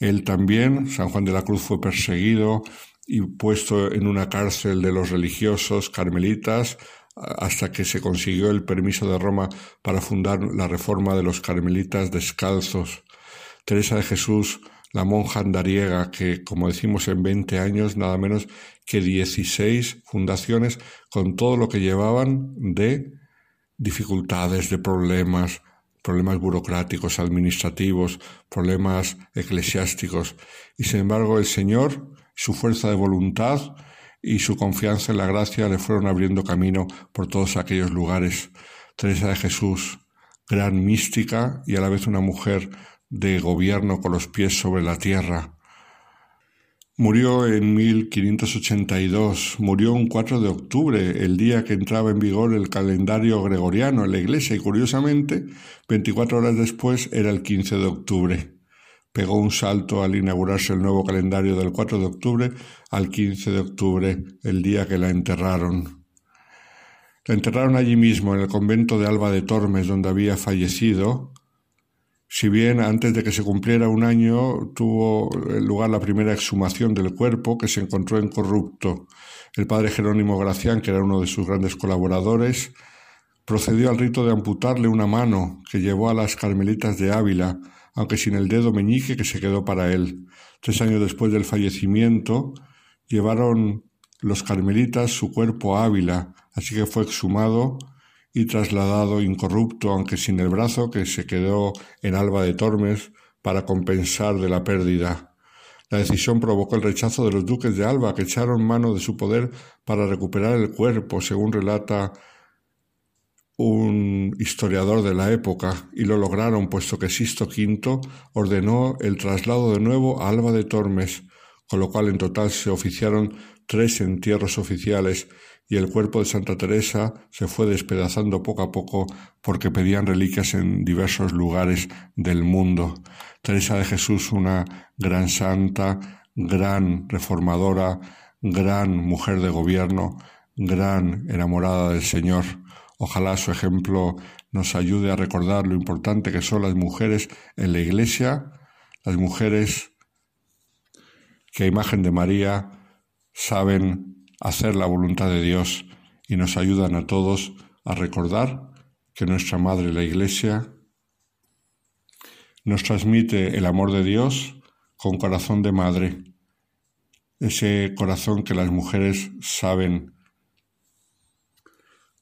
Él también, San Juan de la Cruz, fue perseguido y puesto en una cárcel de los religiosos carmelitas hasta que se consiguió el permiso de Roma para fundar la reforma de los carmelitas descalzos. Teresa de Jesús, la monja andariega, que, como decimos, en 20 años, nada menos que 16 fundaciones con todo lo que llevaban de dificultades, de problemas, problemas burocráticos, administrativos, problemas eclesiásticos. Y sin embargo el Señor, su fuerza de voluntad y su confianza en la gracia le fueron abriendo camino por todos aquellos lugares. Teresa de Jesús, gran mística y a la vez una mujer de gobierno con los pies sobre la tierra, Murió en 1582, murió un 4 de octubre, el día que entraba en vigor el calendario gregoriano en la iglesia y curiosamente, 24 horas después era el 15 de octubre. Pegó un salto al inaugurarse el nuevo calendario del 4 de octubre al 15 de octubre, el día que la enterraron. La enterraron allí mismo, en el convento de Alba de Tormes, donde había fallecido, si bien antes de que se cumpliera un año tuvo lugar la primera exhumación del cuerpo que se encontró incorrupto, el padre Jerónimo Gracián, que era uno de sus grandes colaboradores, procedió al rito de amputarle una mano que llevó a las carmelitas de Ávila, aunque sin el dedo meñique que se quedó para él. Tres años después del fallecimiento, llevaron los carmelitas su cuerpo a Ávila, así que fue exhumado y trasladado incorrupto, aunque sin el brazo que se quedó en Alba de Tormes para compensar de la pérdida. La decisión provocó el rechazo de los duques de Alba, que echaron mano de su poder para recuperar el cuerpo, según relata un historiador de la época, y lo lograron, puesto que Sisto V ordenó el traslado de nuevo a Alba de Tormes, con lo cual en total se oficiaron tres entierros oficiales y el cuerpo de Santa Teresa se fue despedazando poco a poco porque pedían reliquias en diversos lugares del mundo. Teresa de Jesús, una gran santa, gran reformadora, gran mujer de gobierno, gran enamorada del Señor. Ojalá su ejemplo nos ayude a recordar lo importante que son las mujeres en la Iglesia, las mujeres que a imagen de María saben hacer la voluntad de Dios y nos ayudan a todos a recordar que nuestra Madre la Iglesia nos transmite el amor de Dios con corazón de madre, ese corazón que las mujeres saben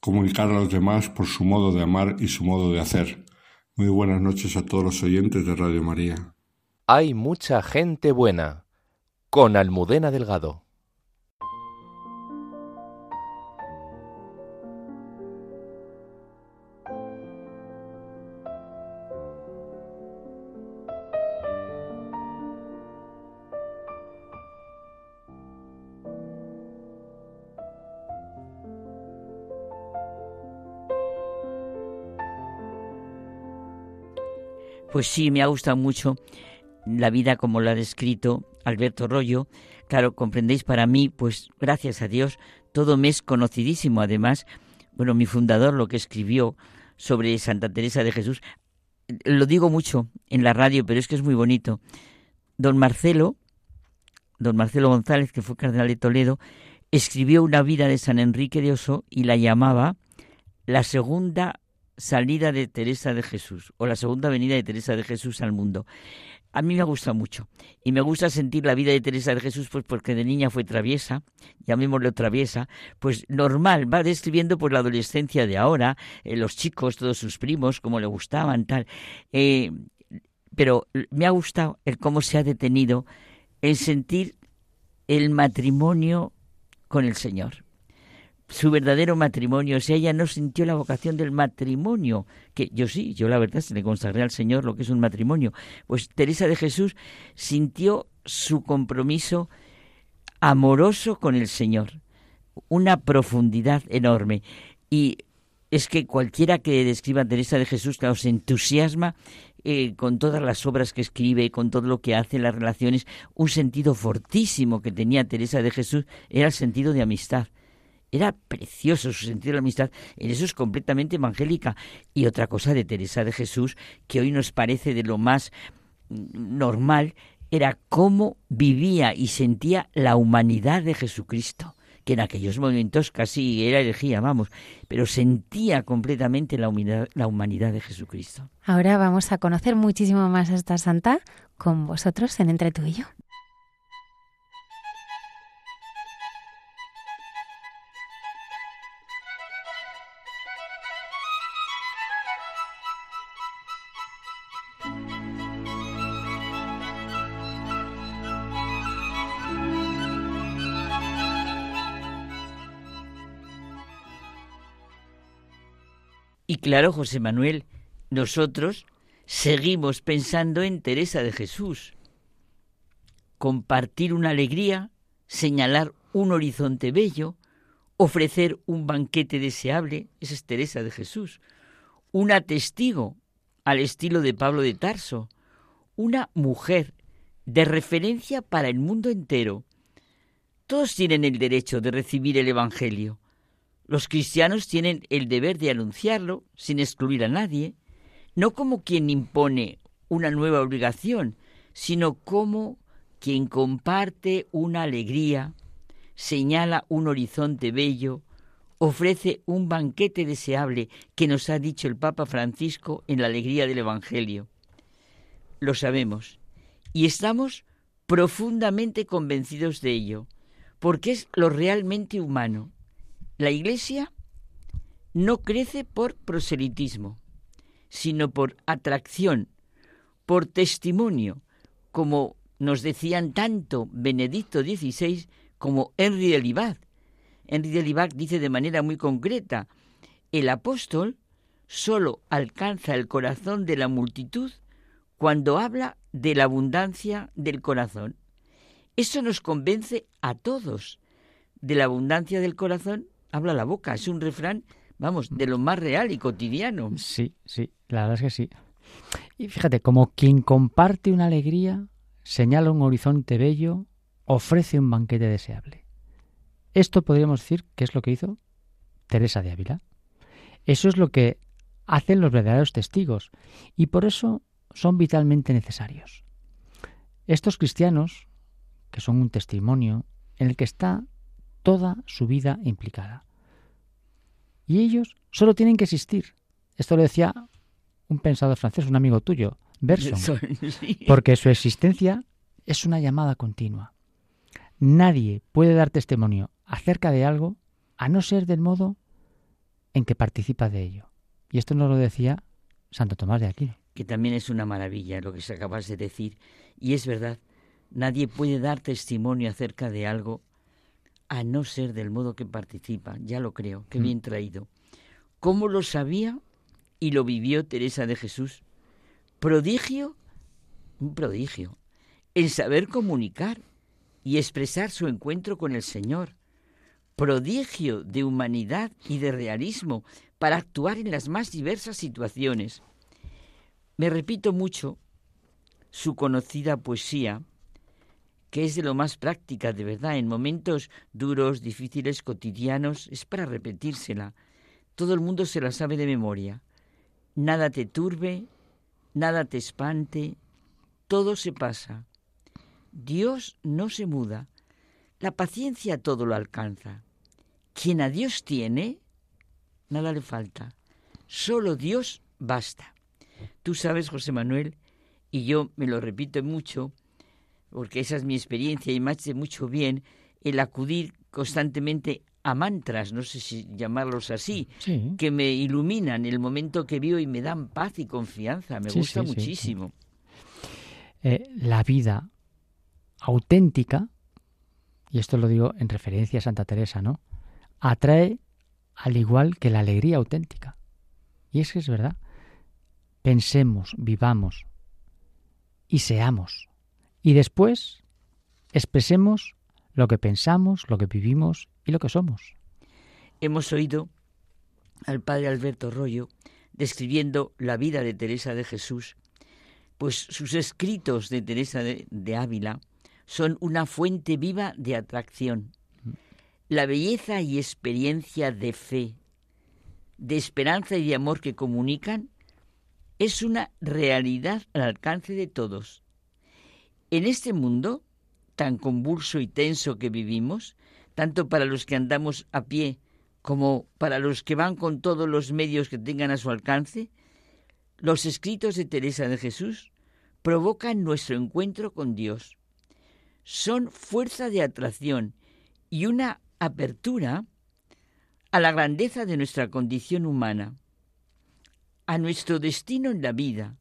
comunicar a los demás por su modo de amar y su modo de hacer. Muy buenas noches a todos los oyentes de Radio María. Hay mucha gente buena con Almudena Delgado. Pues sí, me ha gustado mucho la vida como la ha descrito Alberto Rollo. Claro, comprendéis, para mí, pues gracias a Dios, todo me es conocidísimo. Además, bueno, mi fundador lo que escribió sobre Santa Teresa de Jesús, lo digo mucho en la radio, pero es que es muy bonito. Don Marcelo, don Marcelo González, que fue cardenal de Toledo, escribió una vida de San Enrique de Oso y la llamaba la segunda salida de Teresa de Jesús o la segunda venida de Teresa de Jesús al mundo. A mí me gusta mucho y me gusta sentir la vida de Teresa de Jesús pues porque de niña fue traviesa, llamémoslo traviesa, pues normal, va describiendo pues la adolescencia de ahora, eh, los chicos, todos sus primos, cómo le gustaban, tal. Eh, pero me ha gustado el cómo se ha detenido el sentir el matrimonio con el Señor su verdadero matrimonio, sea, ella no sintió la vocación del matrimonio, que yo sí, yo la verdad se le consagré al Señor lo que es un matrimonio, pues Teresa de Jesús sintió su compromiso amoroso con el Señor, una profundidad enorme. Y es que cualquiera que describa a Teresa de Jesús, claro, se entusiasma eh, con todas las obras que escribe, con todo lo que hace, las relaciones, un sentido fortísimo que tenía Teresa de Jesús era el sentido de amistad era precioso su sentido de la amistad, en eso es completamente evangélica. Y otra cosa de Teresa de Jesús, que hoy nos parece de lo más normal, era cómo vivía y sentía la humanidad de Jesucristo que en aquellos momentos casi era herejía, vamos, pero sentía completamente la humanidad, la humanidad de Jesucristo. Ahora vamos a conocer muchísimo más a esta santa con vosotros en Entre tú y yo. Y claro, José Manuel, nosotros seguimos pensando en Teresa de Jesús. Compartir una alegría, señalar un horizonte bello, ofrecer un banquete deseable, esa es Teresa de Jesús. Una testigo al estilo de Pablo de Tarso, una mujer de referencia para el mundo entero. Todos tienen el derecho de recibir el Evangelio. Los cristianos tienen el deber de anunciarlo sin excluir a nadie, no como quien impone una nueva obligación, sino como quien comparte una alegría, señala un horizonte bello, ofrece un banquete deseable que nos ha dicho el Papa Francisco en la alegría del Evangelio. Lo sabemos y estamos profundamente convencidos de ello, porque es lo realmente humano. La Iglesia no crece por proselitismo, sino por atracción, por testimonio, como nos decían tanto Benedicto XVI como Henry de Libat. Henry de Libat dice de manera muy concreta, el apóstol solo alcanza el corazón de la multitud cuando habla de la abundancia del corazón. Eso nos convence a todos. De la abundancia del corazón habla la boca. Es un refrán, vamos, de lo más real y cotidiano. Sí, sí, la verdad es que sí. Y fíjate, como quien comparte una alegría, señala un horizonte bello, ofrece un banquete deseable. Esto podríamos decir que es lo que hizo Teresa de Ávila. Eso es lo que hacen los verdaderos testigos y por eso son vitalmente necesarios. Estos cristianos, que son un testimonio en el que está toda su vida implicada. Y ellos solo tienen que existir. Esto lo decía un pensador francés, un amigo tuyo, Berson, [LAUGHS] porque su existencia es una llamada continua. Nadie puede dar testimonio acerca de algo a no ser del modo en que participa de ello. Y esto nos lo decía Santo Tomás de Aquino. Que también es una maravilla lo que se acabas de decir. Y es verdad, nadie puede dar testimonio acerca de algo a no ser del modo que participa. Ya lo creo, qué mm. bien traído. ¿Cómo lo sabía y lo vivió Teresa de Jesús? Prodigio, un prodigio, en saber comunicar y expresar su encuentro con el Señor. Prodigio de humanidad y de realismo para actuar en las más diversas situaciones. Me repito mucho su conocida poesía, que es de lo más práctica, de verdad, en momentos duros, difíciles, cotidianos, es para repetírsela. Todo el mundo se la sabe de memoria. Nada te turbe, nada te espante, todo se pasa. Dios no se muda, la paciencia todo lo alcanza. Quien a Dios tiene, nada le falta. Solo Dios basta. Tú sabes, José Manuel, y yo me lo repito mucho, porque esa es mi experiencia y me hace mucho bien el acudir constantemente a mantras, no sé si llamarlos así, que me iluminan el momento que vivo y me dan paz y confianza. Me gusta muchísimo. Eh, la vida auténtica, y esto lo digo en referencia a Santa Teresa, ¿no? Atrae al igual que la alegría auténtica. Y es que es verdad. Pensemos, vivamos y seamos. Y después expresemos lo que pensamos, lo que vivimos y lo que somos. Hemos oído al padre Alberto Rollo describiendo la vida de Teresa de Jesús, pues sus escritos de Teresa de, de Ávila son una fuente viva de atracción. La belleza y experiencia de fe, de esperanza y de amor que comunican es una realidad al alcance de todos. En este mundo tan convulso y tenso que vivimos, tanto para los que andamos a pie como para los que van con todos los medios que tengan a su alcance, los escritos de Teresa de Jesús provocan nuestro encuentro con Dios. Son fuerza de atracción y una apertura a la grandeza de nuestra condición humana, a nuestro destino en la vida,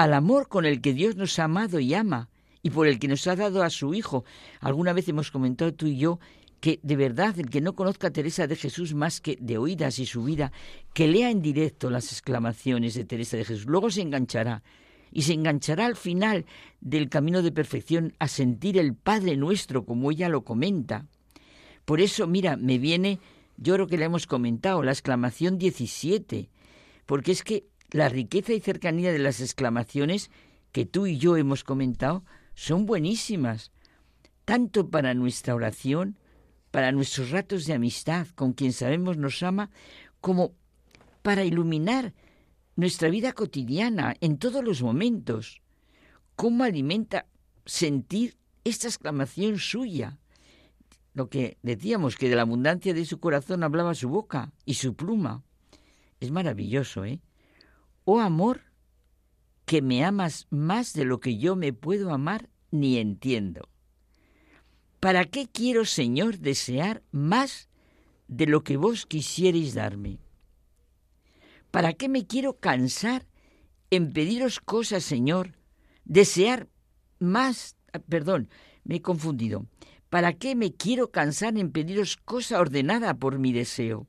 al amor con el que Dios nos ha amado y ama y por el que nos ha dado a su Hijo. Alguna vez hemos comentado tú y yo que de verdad el que no conozca a Teresa de Jesús más que de oídas y su vida, que lea en directo las exclamaciones de Teresa de Jesús, luego se enganchará y se enganchará al final del camino de perfección a sentir el Padre nuestro como ella lo comenta. Por eso, mira, me viene, yo creo que le hemos comentado, la exclamación 17, porque es que la riqueza y cercanía de las exclamaciones que tú y yo hemos comentado son buenísimas, tanto para nuestra oración, para nuestros ratos de amistad con quien sabemos nos ama, como para iluminar nuestra vida cotidiana en todos los momentos. ¿Cómo alimenta sentir esta exclamación suya? lo que decíamos, que de la abundancia de su corazón hablaba su boca y su pluma. Es maravilloso, ¿eh? Oh amor, que me amas más de lo que yo me puedo amar ni entiendo. ¿Para qué quiero, Señor, desear más de lo que vos quisierais darme? ¿Para qué me quiero cansar en pediros cosas, Señor? Desear más, perdón, me he confundido. ¿Para qué me quiero cansar en pediros cosa ordenada por mi deseo?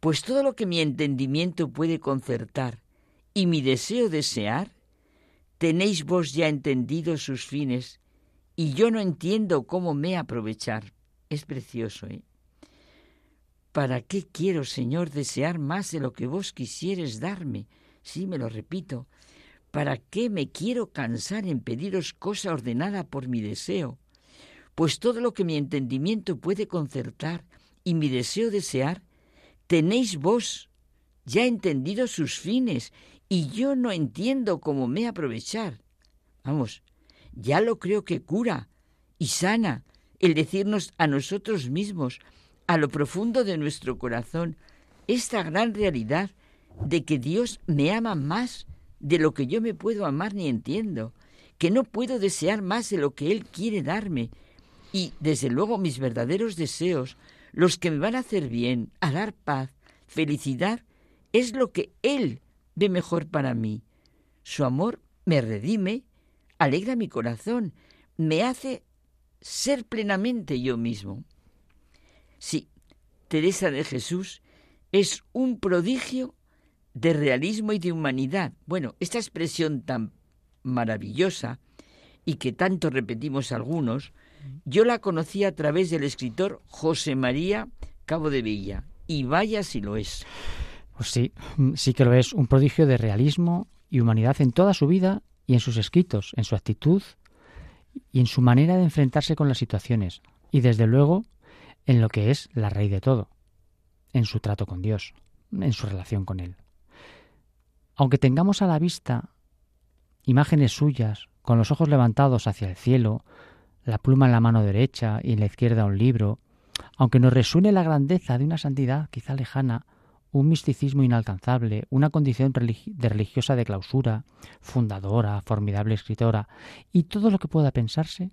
Pues todo lo que mi entendimiento puede concertar y mi deseo desear, tenéis vos ya entendido sus fines y yo no entiendo cómo me aprovechar. Es precioso, ¿eh? ¿Para qué quiero, Señor, desear más de lo que vos quisieres darme? Sí, me lo repito. ¿Para qué me quiero cansar en pediros cosa ordenada por mi deseo? Pues todo lo que mi entendimiento puede concertar y mi deseo desear, tenéis vos ya entendido sus fines y yo no entiendo cómo me aprovechar. Vamos, ya lo creo que cura y sana el decirnos a nosotros mismos, a lo profundo de nuestro corazón, esta gran realidad de que Dios me ama más de lo que yo me puedo amar ni entiendo, que no puedo desear más de lo que Él quiere darme, y desde luego mis verdaderos deseos, los que me van a hacer bien, a dar paz, felicidad, es lo que Él ve mejor para mí. Su amor me redime, alegra mi corazón, me hace ser plenamente yo mismo. Sí, Teresa de Jesús es un prodigio de realismo y de humanidad. Bueno, esta expresión tan maravillosa y que tanto repetimos algunos, yo la conocí a través del escritor José María Cabo de Villa, y vaya si lo es. Pues sí, sí que lo es, un prodigio de realismo y humanidad en toda su vida y en sus escritos, en su actitud y en su manera de enfrentarse con las situaciones, y desde luego en lo que es la raíz de todo, en su trato con Dios, en su relación con Él. Aunque tengamos a la vista imágenes suyas, con los ojos levantados hacia el cielo, la pluma en la mano derecha y en la izquierda un libro, aunque nos resuene la grandeza de una santidad quizá lejana, un misticismo inalcanzable, una condición de religiosa de clausura, fundadora, formidable escritora, y todo lo que pueda pensarse,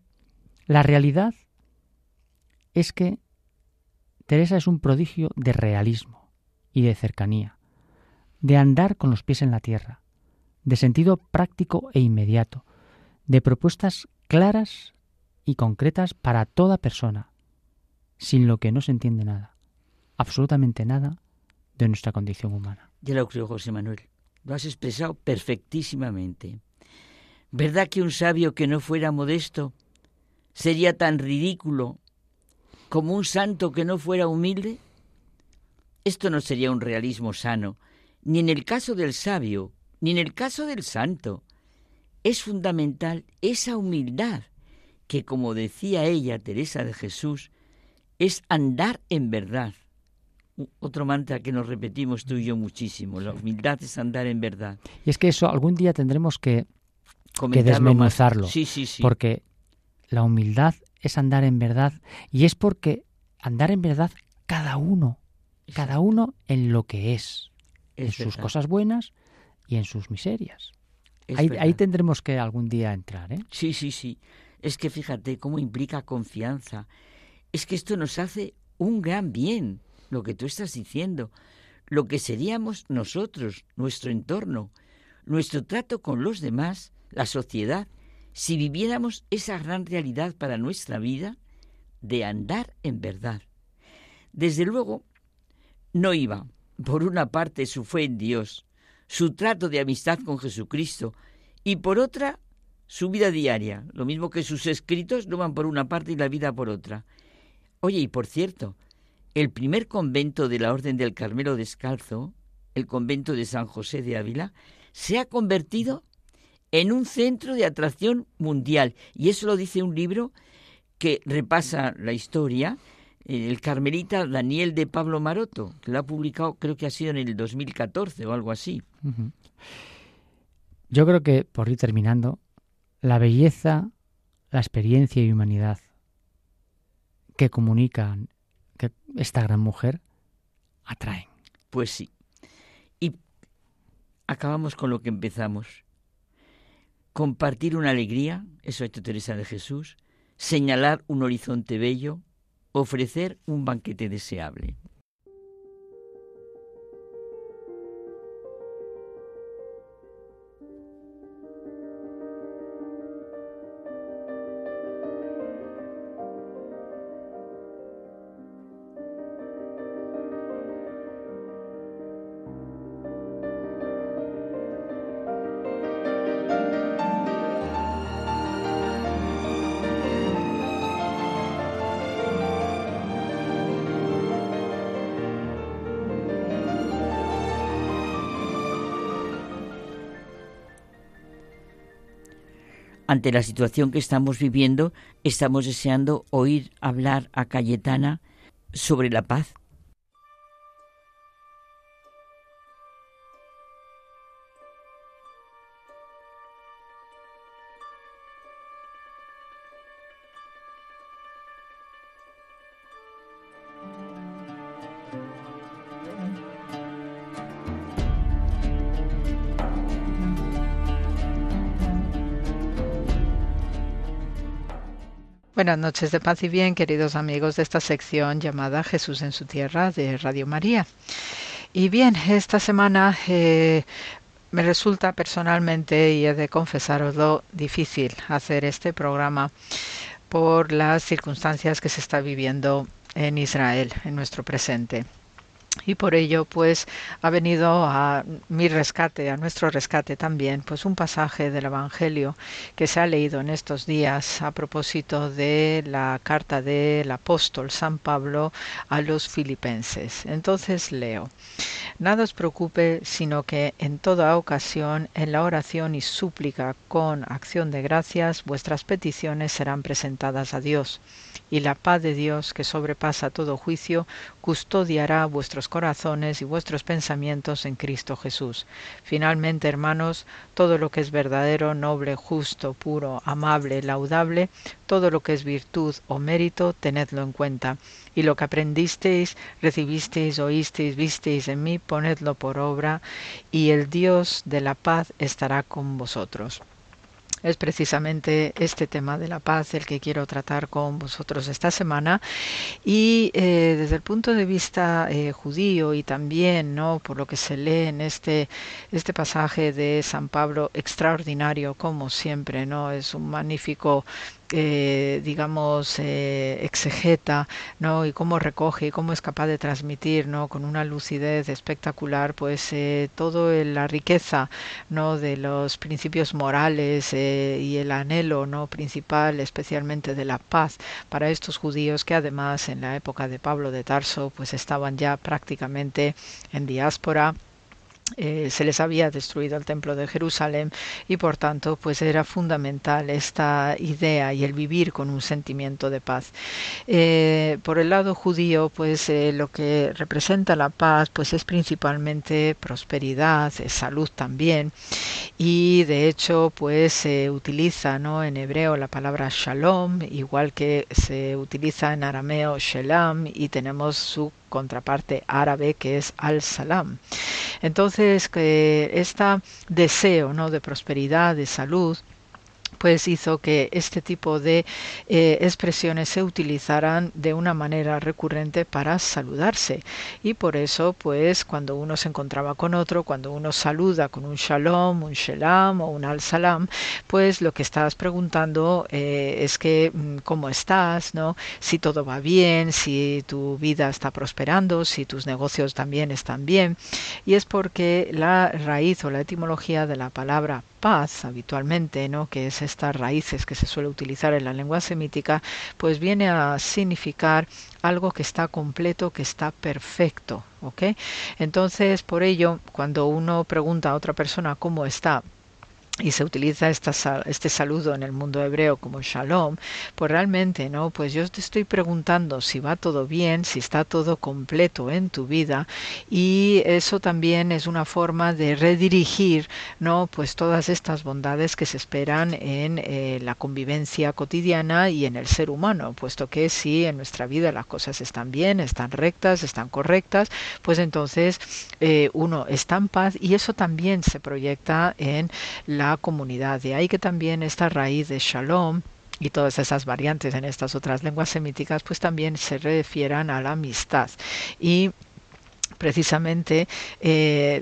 la realidad es que Teresa es un prodigio de realismo y de cercanía, de andar con los pies en la tierra, de sentido práctico e inmediato, de propuestas claras y concretas para toda persona, sin lo que no se entiende nada, absolutamente nada de nuestra condición humana. Ya lo creo, José Manuel. Lo has expresado perfectísimamente. ¿Verdad que un sabio que no fuera modesto sería tan ridículo como un santo que no fuera humilde? Esto no sería un realismo sano, ni en el caso del sabio, ni en el caso del santo. Es fundamental esa humildad que, como decía ella, Teresa de Jesús, es andar en verdad. Otro mantra que nos repetimos tú y yo muchísimo, la humildad es andar en verdad. Y es que eso algún día tendremos que, que desmenuzarlo. Sí, sí, sí. Porque la humildad es andar en verdad y es porque andar en verdad cada uno, cada uno en lo que es, en sus cosas buenas y en sus miserias. Ahí, ahí, tendremos que algún día entrar, ¿eh? Sí, sí, sí. Es que fíjate cómo implica confianza. Es que esto nos hace un gran bien, lo que tú estás diciendo, lo que seríamos nosotros, nuestro entorno, nuestro trato con los demás, la sociedad, si viviéramos esa gran realidad para nuestra vida de andar en verdad. Desde luego, no iba, por una parte, su fe en Dios, su trato de amistad con Jesucristo, y por otra, su vida diaria, lo mismo que sus escritos no van por una parte y la vida por otra. Oye, y por cierto, el primer convento de la Orden del Carmelo Descalzo, el convento de San José de Ávila, se ha convertido en un centro de atracción mundial. Y eso lo dice un libro que repasa la historia, eh, el carmelita Daniel de Pablo Maroto, que lo ha publicado, creo que ha sido en el 2014 o algo así. Yo creo que, por ir terminando, la belleza, la experiencia y humanidad que comunican esta gran mujer atraen. Pues sí. Y acabamos con lo que empezamos. Compartir una alegría, eso ha hecho Teresa de Jesús, señalar un horizonte bello, ofrecer un banquete deseable. Ante la situación que estamos viviendo, estamos deseando oír hablar a Cayetana sobre la paz. Buenas noches de paz y bien, queridos amigos de esta sección llamada Jesús en su tierra de Radio María. Y bien, esta semana eh, me resulta personalmente, y he de confesaroslo, difícil hacer este programa por las circunstancias que se está viviendo en Israel, en nuestro presente y por ello pues ha venido a mi rescate, a nuestro rescate también, pues un pasaje del Evangelio que se ha leído en estos días a propósito de la carta del apóstol San Pablo a los filipenses. Entonces leo, nada os preocupe, sino que en toda ocasión, en la oración y súplica con acción de gracias, vuestras peticiones serán presentadas a Dios y la paz de Dios, que sobrepasa todo juicio, custodiará vuestros corazones y vuestros pensamientos en Cristo Jesús. Finalmente, hermanos, todo lo que es verdadero, noble, justo, puro, amable, laudable, todo lo que es virtud o mérito, tenedlo en cuenta. Y lo que aprendisteis, recibisteis, oísteis, visteis en mí, ponedlo por obra, y el Dios de la paz estará con vosotros. Es precisamente este tema de la paz el que quiero tratar con vosotros esta semana. Y eh, desde el punto de vista eh, judío y también no por lo que se lee en este este pasaje de San Pablo extraordinario como siempre no es un magnífico eh, digamos, eh, exegeta, ¿no? Y cómo recoge y cómo es capaz de transmitir, ¿no? Con una lucidez espectacular, pues eh, toda la riqueza, ¿no? De los principios morales eh, y el anhelo, ¿no? Principal, especialmente de la paz para estos judíos que además en la época de Pablo de Tarso, pues estaban ya prácticamente en diáspora eh, se les había destruido el templo de Jerusalén y por tanto pues era fundamental esta idea y el vivir con un sentimiento de paz. Eh, por el lado judío pues eh, lo que representa la paz pues es principalmente prosperidad salud también. Y de hecho pues se utiliza no en hebreo la palabra shalom igual que se utiliza en arameo shelam y tenemos su contraparte árabe que es al-salam. Entonces, que este deseo ¿no? de prosperidad, de salud, pues hizo que este tipo de eh, expresiones se utilizaran de una manera recurrente para saludarse. Y por eso pues cuando uno se encontraba con otro cuando uno saluda con un shalom un shelam o un al salam pues lo que estás preguntando eh, es que mm, cómo estás no si todo va bien si tu vida está prosperando si tus negocios también están bien. Y es porque la raíz o la etimología de la palabra paz habitualmente, ¿no? que es estas raíces que se suele utilizar en la lengua semítica, pues viene a significar algo que está completo, que está perfecto, ¿ok? Entonces, por ello, cuando uno pregunta a otra persona cómo está, y se utiliza esta, este saludo en el mundo hebreo como shalom, pues realmente, ¿no? Pues yo te estoy preguntando si va todo bien, si está todo completo en tu vida y eso también es una forma de redirigir, ¿no? Pues todas estas bondades que se esperan en eh, la convivencia cotidiana y en el ser humano, puesto que si en nuestra vida las cosas están bien, están rectas, están correctas, pues entonces eh, uno está en paz y eso también se proyecta en la comunidad. De ahí que también esta raíz de shalom y todas esas variantes en estas otras lenguas semíticas pues también se refieran a la amistad. Y precisamente eh,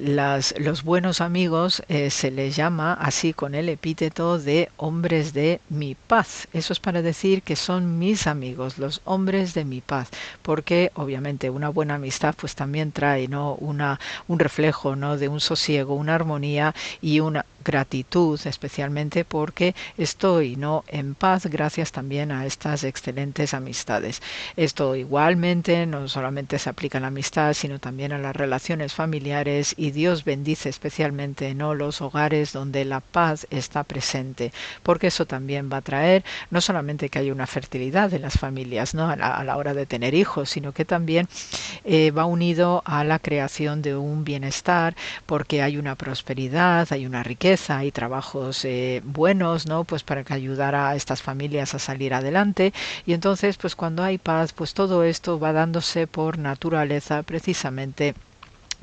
los buenos amigos eh, se les llama así con el epíteto de hombres de mi paz. Eso es para decir que son mis amigos, los hombres de mi paz, porque obviamente una buena amistad pues también trae no una un reflejo no de un sosiego, una armonía y una gratitud, especialmente porque estoy no en paz gracias también a estas excelentes amistades. Esto igualmente no solamente se aplica a la amistad, sino también a las relaciones familiares y Dios bendice especialmente no los hogares donde la paz está presente, porque eso también va a traer no solamente que haya una fertilidad de las familias, no a la, hora de tener hijos, sino que también eh, va unido a la creación de un bienestar, porque hay una prosperidad, hay una riqueza hay trabajos eh, buenos, ¿no? Pues para que ayudara a estas familias a salir adelante. Y entonces, pues cuando hay paz, pues todo esto va dándose por naturaleza precisamente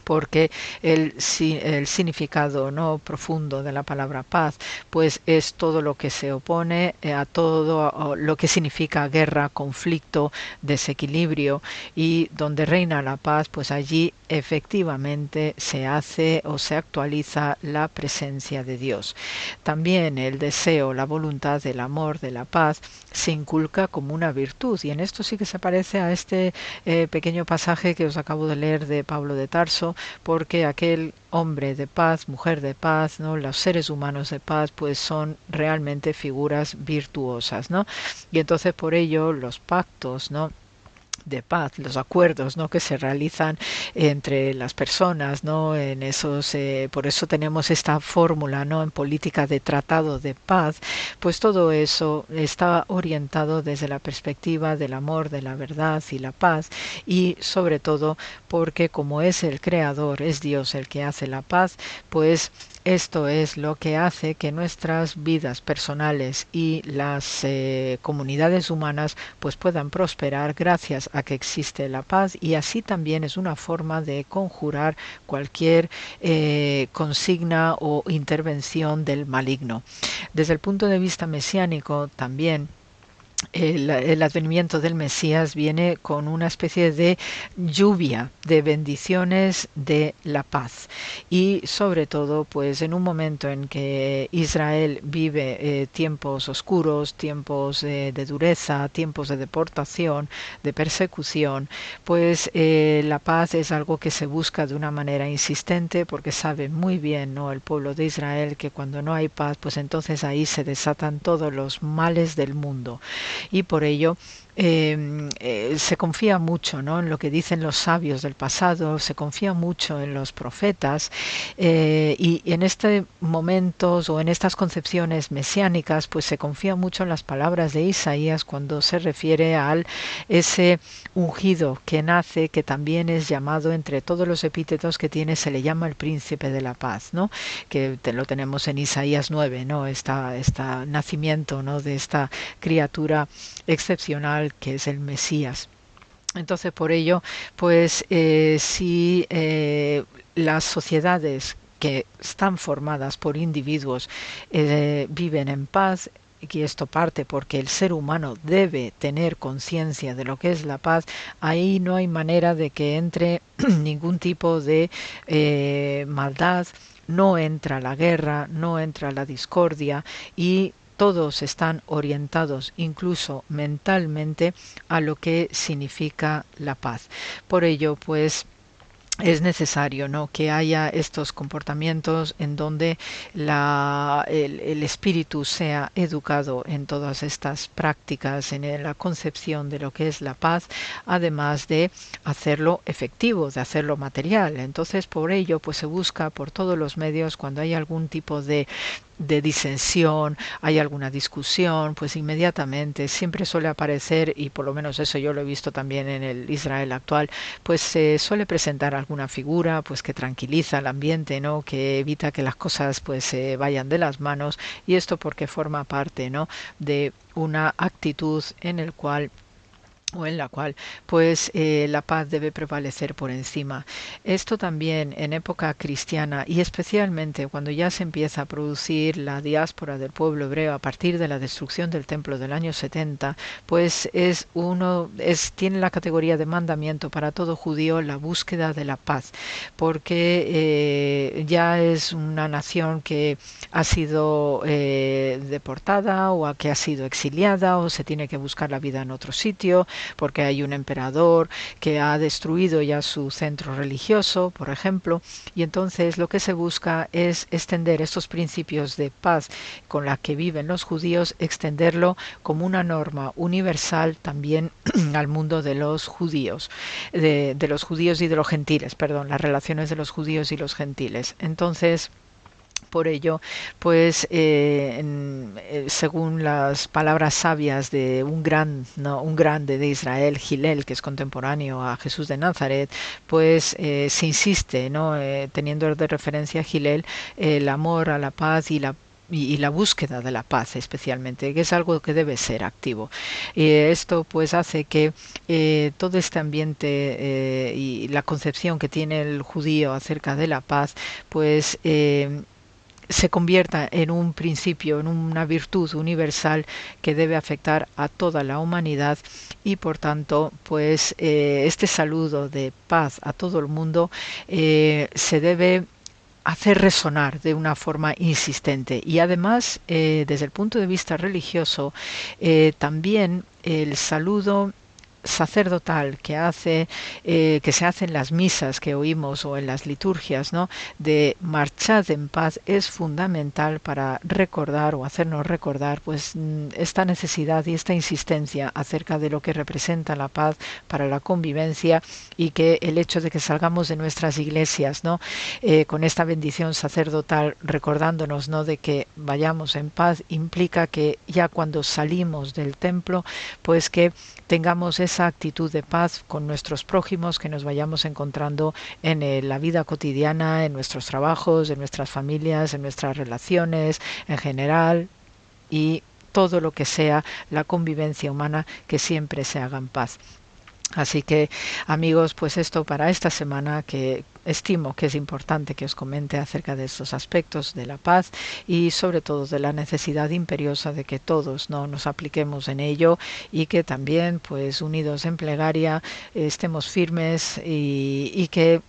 porque el, el, significado no profundo de la palabra paz pues es todo lo que se opone eh, a todo lo que significa guerra conflicto desequilibrio y donde reina la paz pues allí efectivamente se hace o se actualiza la presencia de Dios. También el deseo, la voluntad, el amor, de la paz se inculca como una virtud y en esto sí que se parece a este eh, pequeño pasaje que os acabo de leer de Pablo de Tarso porque aquel hombre de paz, mujer de paz, ¿no? Los seres humanos de paz pues son realmente figuras virtuosas, ¿no? Y entonces por ello los pactos, ¿no? De paz, los acuerdos ¿no? que se realizan entre las personas, ¿no? En esos, eh, por eso tenemos esta fórmula ¿no? en política de tratado de paz, pues todo eso está orientado desde la perspectiva del amor, de la verdad y la paz, y sobre todo porque como es el creador, es Dios el que hace la paz, pues esto es lo que hace que nuestras vidas personales y las eh, comunidades humanas pues puedan prosperar gracias a que existe la paz y así también es una forma de conjurar cualquier eh, consigna o intervención del maligno. Desde el punto de vista mesiánico también el, advenimiento del Mesías viene con una especie de lluvia de bendiciones de la paz. Y sobre todo pues en un momento en que Israel vive eh, tiempos oscuros, tiempos de dureza, tiempos de deportación, de persecución, pues eh, la paz es algo que se busca de una manera insistente porque sabe muy bien no el pueblo de Israel que cuando no hay paz pues entonces ahí se desatan todos los males del mundo y por ello Em, eh, se confía mucho ¿no? en lo que dicen los sabios del pasado, se confía mucho en los profetas eh, y, en estos momentos o en estas concepciones mesiánicas pues se confía mucho en las palabras de Isaías cuando se refiere al ese ungido que nace que también es llamado entre todos los epítetos que tiene se le llama el príncipe de la paz ¿no? que lo tenemos en Isaías 9 ¿no? esta, esta nacimiento ¿no? de esta criatura excepcional que es el Mesías. Entonces, por ello, pues eh, si eh, las sociedades que están formadas por individuos eh, viven en paz, y esto parte porque el ser humano debe tener conciencia de lo que es la paz, ahí no hay manera de que entre [CLEARS THROAT] ningún tipo de maldad, no entra la guerra, no entra la discordia y todos están orientados incluso mentalmente a lo que significa la paz. Por ello, pues es necesario ¿no? que haya estos comportamientos en donde la, el, espíritu sea educado en todas estas prácticas, en la concepción de lo que es la paz, además de hacerlo efectivo, de hacerlo material. Entonces, por ello, pues se busca por todos los medios cuando hay algún tipo de de disensión, hay alguna discusión, pues inmediatamente siempre suele aparecer, y por lo menos eso yo lo he visto también en el Israel actual, pues se suele presentar alguna figura pues que tranquiliza el ambiente, ¿no? que evita que las cosas pues se vayan de las manos, y esto porque forma parte ¿no? de una actitud en el cual o en la cual pues eh, la paz debe prevalecer por encima. Esto también en época cristiana y especialmente cuando ya se empieza a producir la diáspora del pueblo hebreo a partir de la destrucción del templo del año 70, pues es uno es tiene la categoría de mandamiento para todo judío la búsqueda de la paz, porque eh, ya es una nación que ha sido eh, deportada o a que ha sido exiliada o se tiene que buscar la vida en otro sitio porque hay un emperador que ha destruido ya su centro religioso, por ejemplo, y entonces lo que se busca es extender estos principios de paz con la que viven los judíos, extenderlo como una norma universal también [CLEARS THROAT] al mundo de los judíos, de, de los judíos y de los gentiles, perdón, las relaciones de los judíos y los gentiles. Entonces, por ello, pues eh, eh, según las palabras sabias de un gran, ¿no? un grande de Israel, Gilel, que es contemporáneo a Jesús de Nazaret, pues eh, se insiste, ¿no? teniendo de referencia a Gilel, el amor a la paz y la y, la búsqueda de la paz especialmente, que es algo que debe ser activo. Y esto pues hace que todo este ambiente y la concepción que tiene el judío acerca de la paz, pues se convierta en un principio, en una virtud universal que debe afectar a toda la humanidad y por tanto pues eh, este saludo de paz a todo el mundo eh, se debe hacer resonar de una forma insistente. Y además eh, desde el punto de vista religioso también el saludo sacerdotal que hace eh, que se hace en las misas que oímos o en las liturgias no de marchad en paz es fundamental para recordar o hacernos recordar pues mm, esta necesidad y esta insistencia acerca de lo que representa la paz para la convivencia y que el hecho de que salgamos de nuestras iglesias no eh, con esta bendición sacerdotal recordándonos no de que vayamos en paz implica que ya cuando salimos del templo pues que tengamos esa actitud de paz con nuestros prójimos que nos vayamos encontrando en eh, la vida cotidiana, en nuestros trabajos, en nuestras familias, en nuestras relaciones en general y todo lo que sea la convivencia humana que siempre se haga en paz. Así que amigos, pues esto para esta semana que estimo que es importante que os comente acerca de estos aspectos de la paz y sobre todo de la necesidad imperiosa de que todos no nos apliquemos en ello y que también pues unidos en plegaria estemos firmes y, que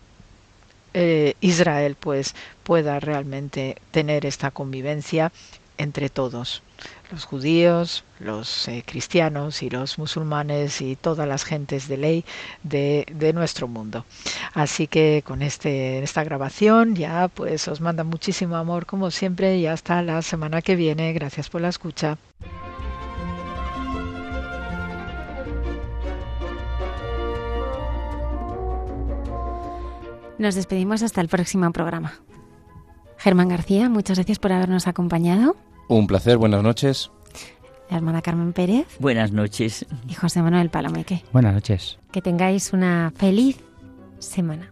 eh, Israel pues pueda realmente tener esta convivencia entre todos los judíos, los eh, cristianos y los musulmanes y todas las gentes de ley de, de, nuestro mundo. Así que con este, esta grabación ya pues os manda muchísimo amor como siempre y hasta la semana que viene. Gracias por la escucha. Nos despedimos hasta el próximo programa. Germán García, muchas gracias por habernos acompañado. Un placer, buenas noches. La hermana Carmen Pérez. Buenas noches. Y José Manuel Palomeque. Buenas noches. Que tengáis una feliz semana.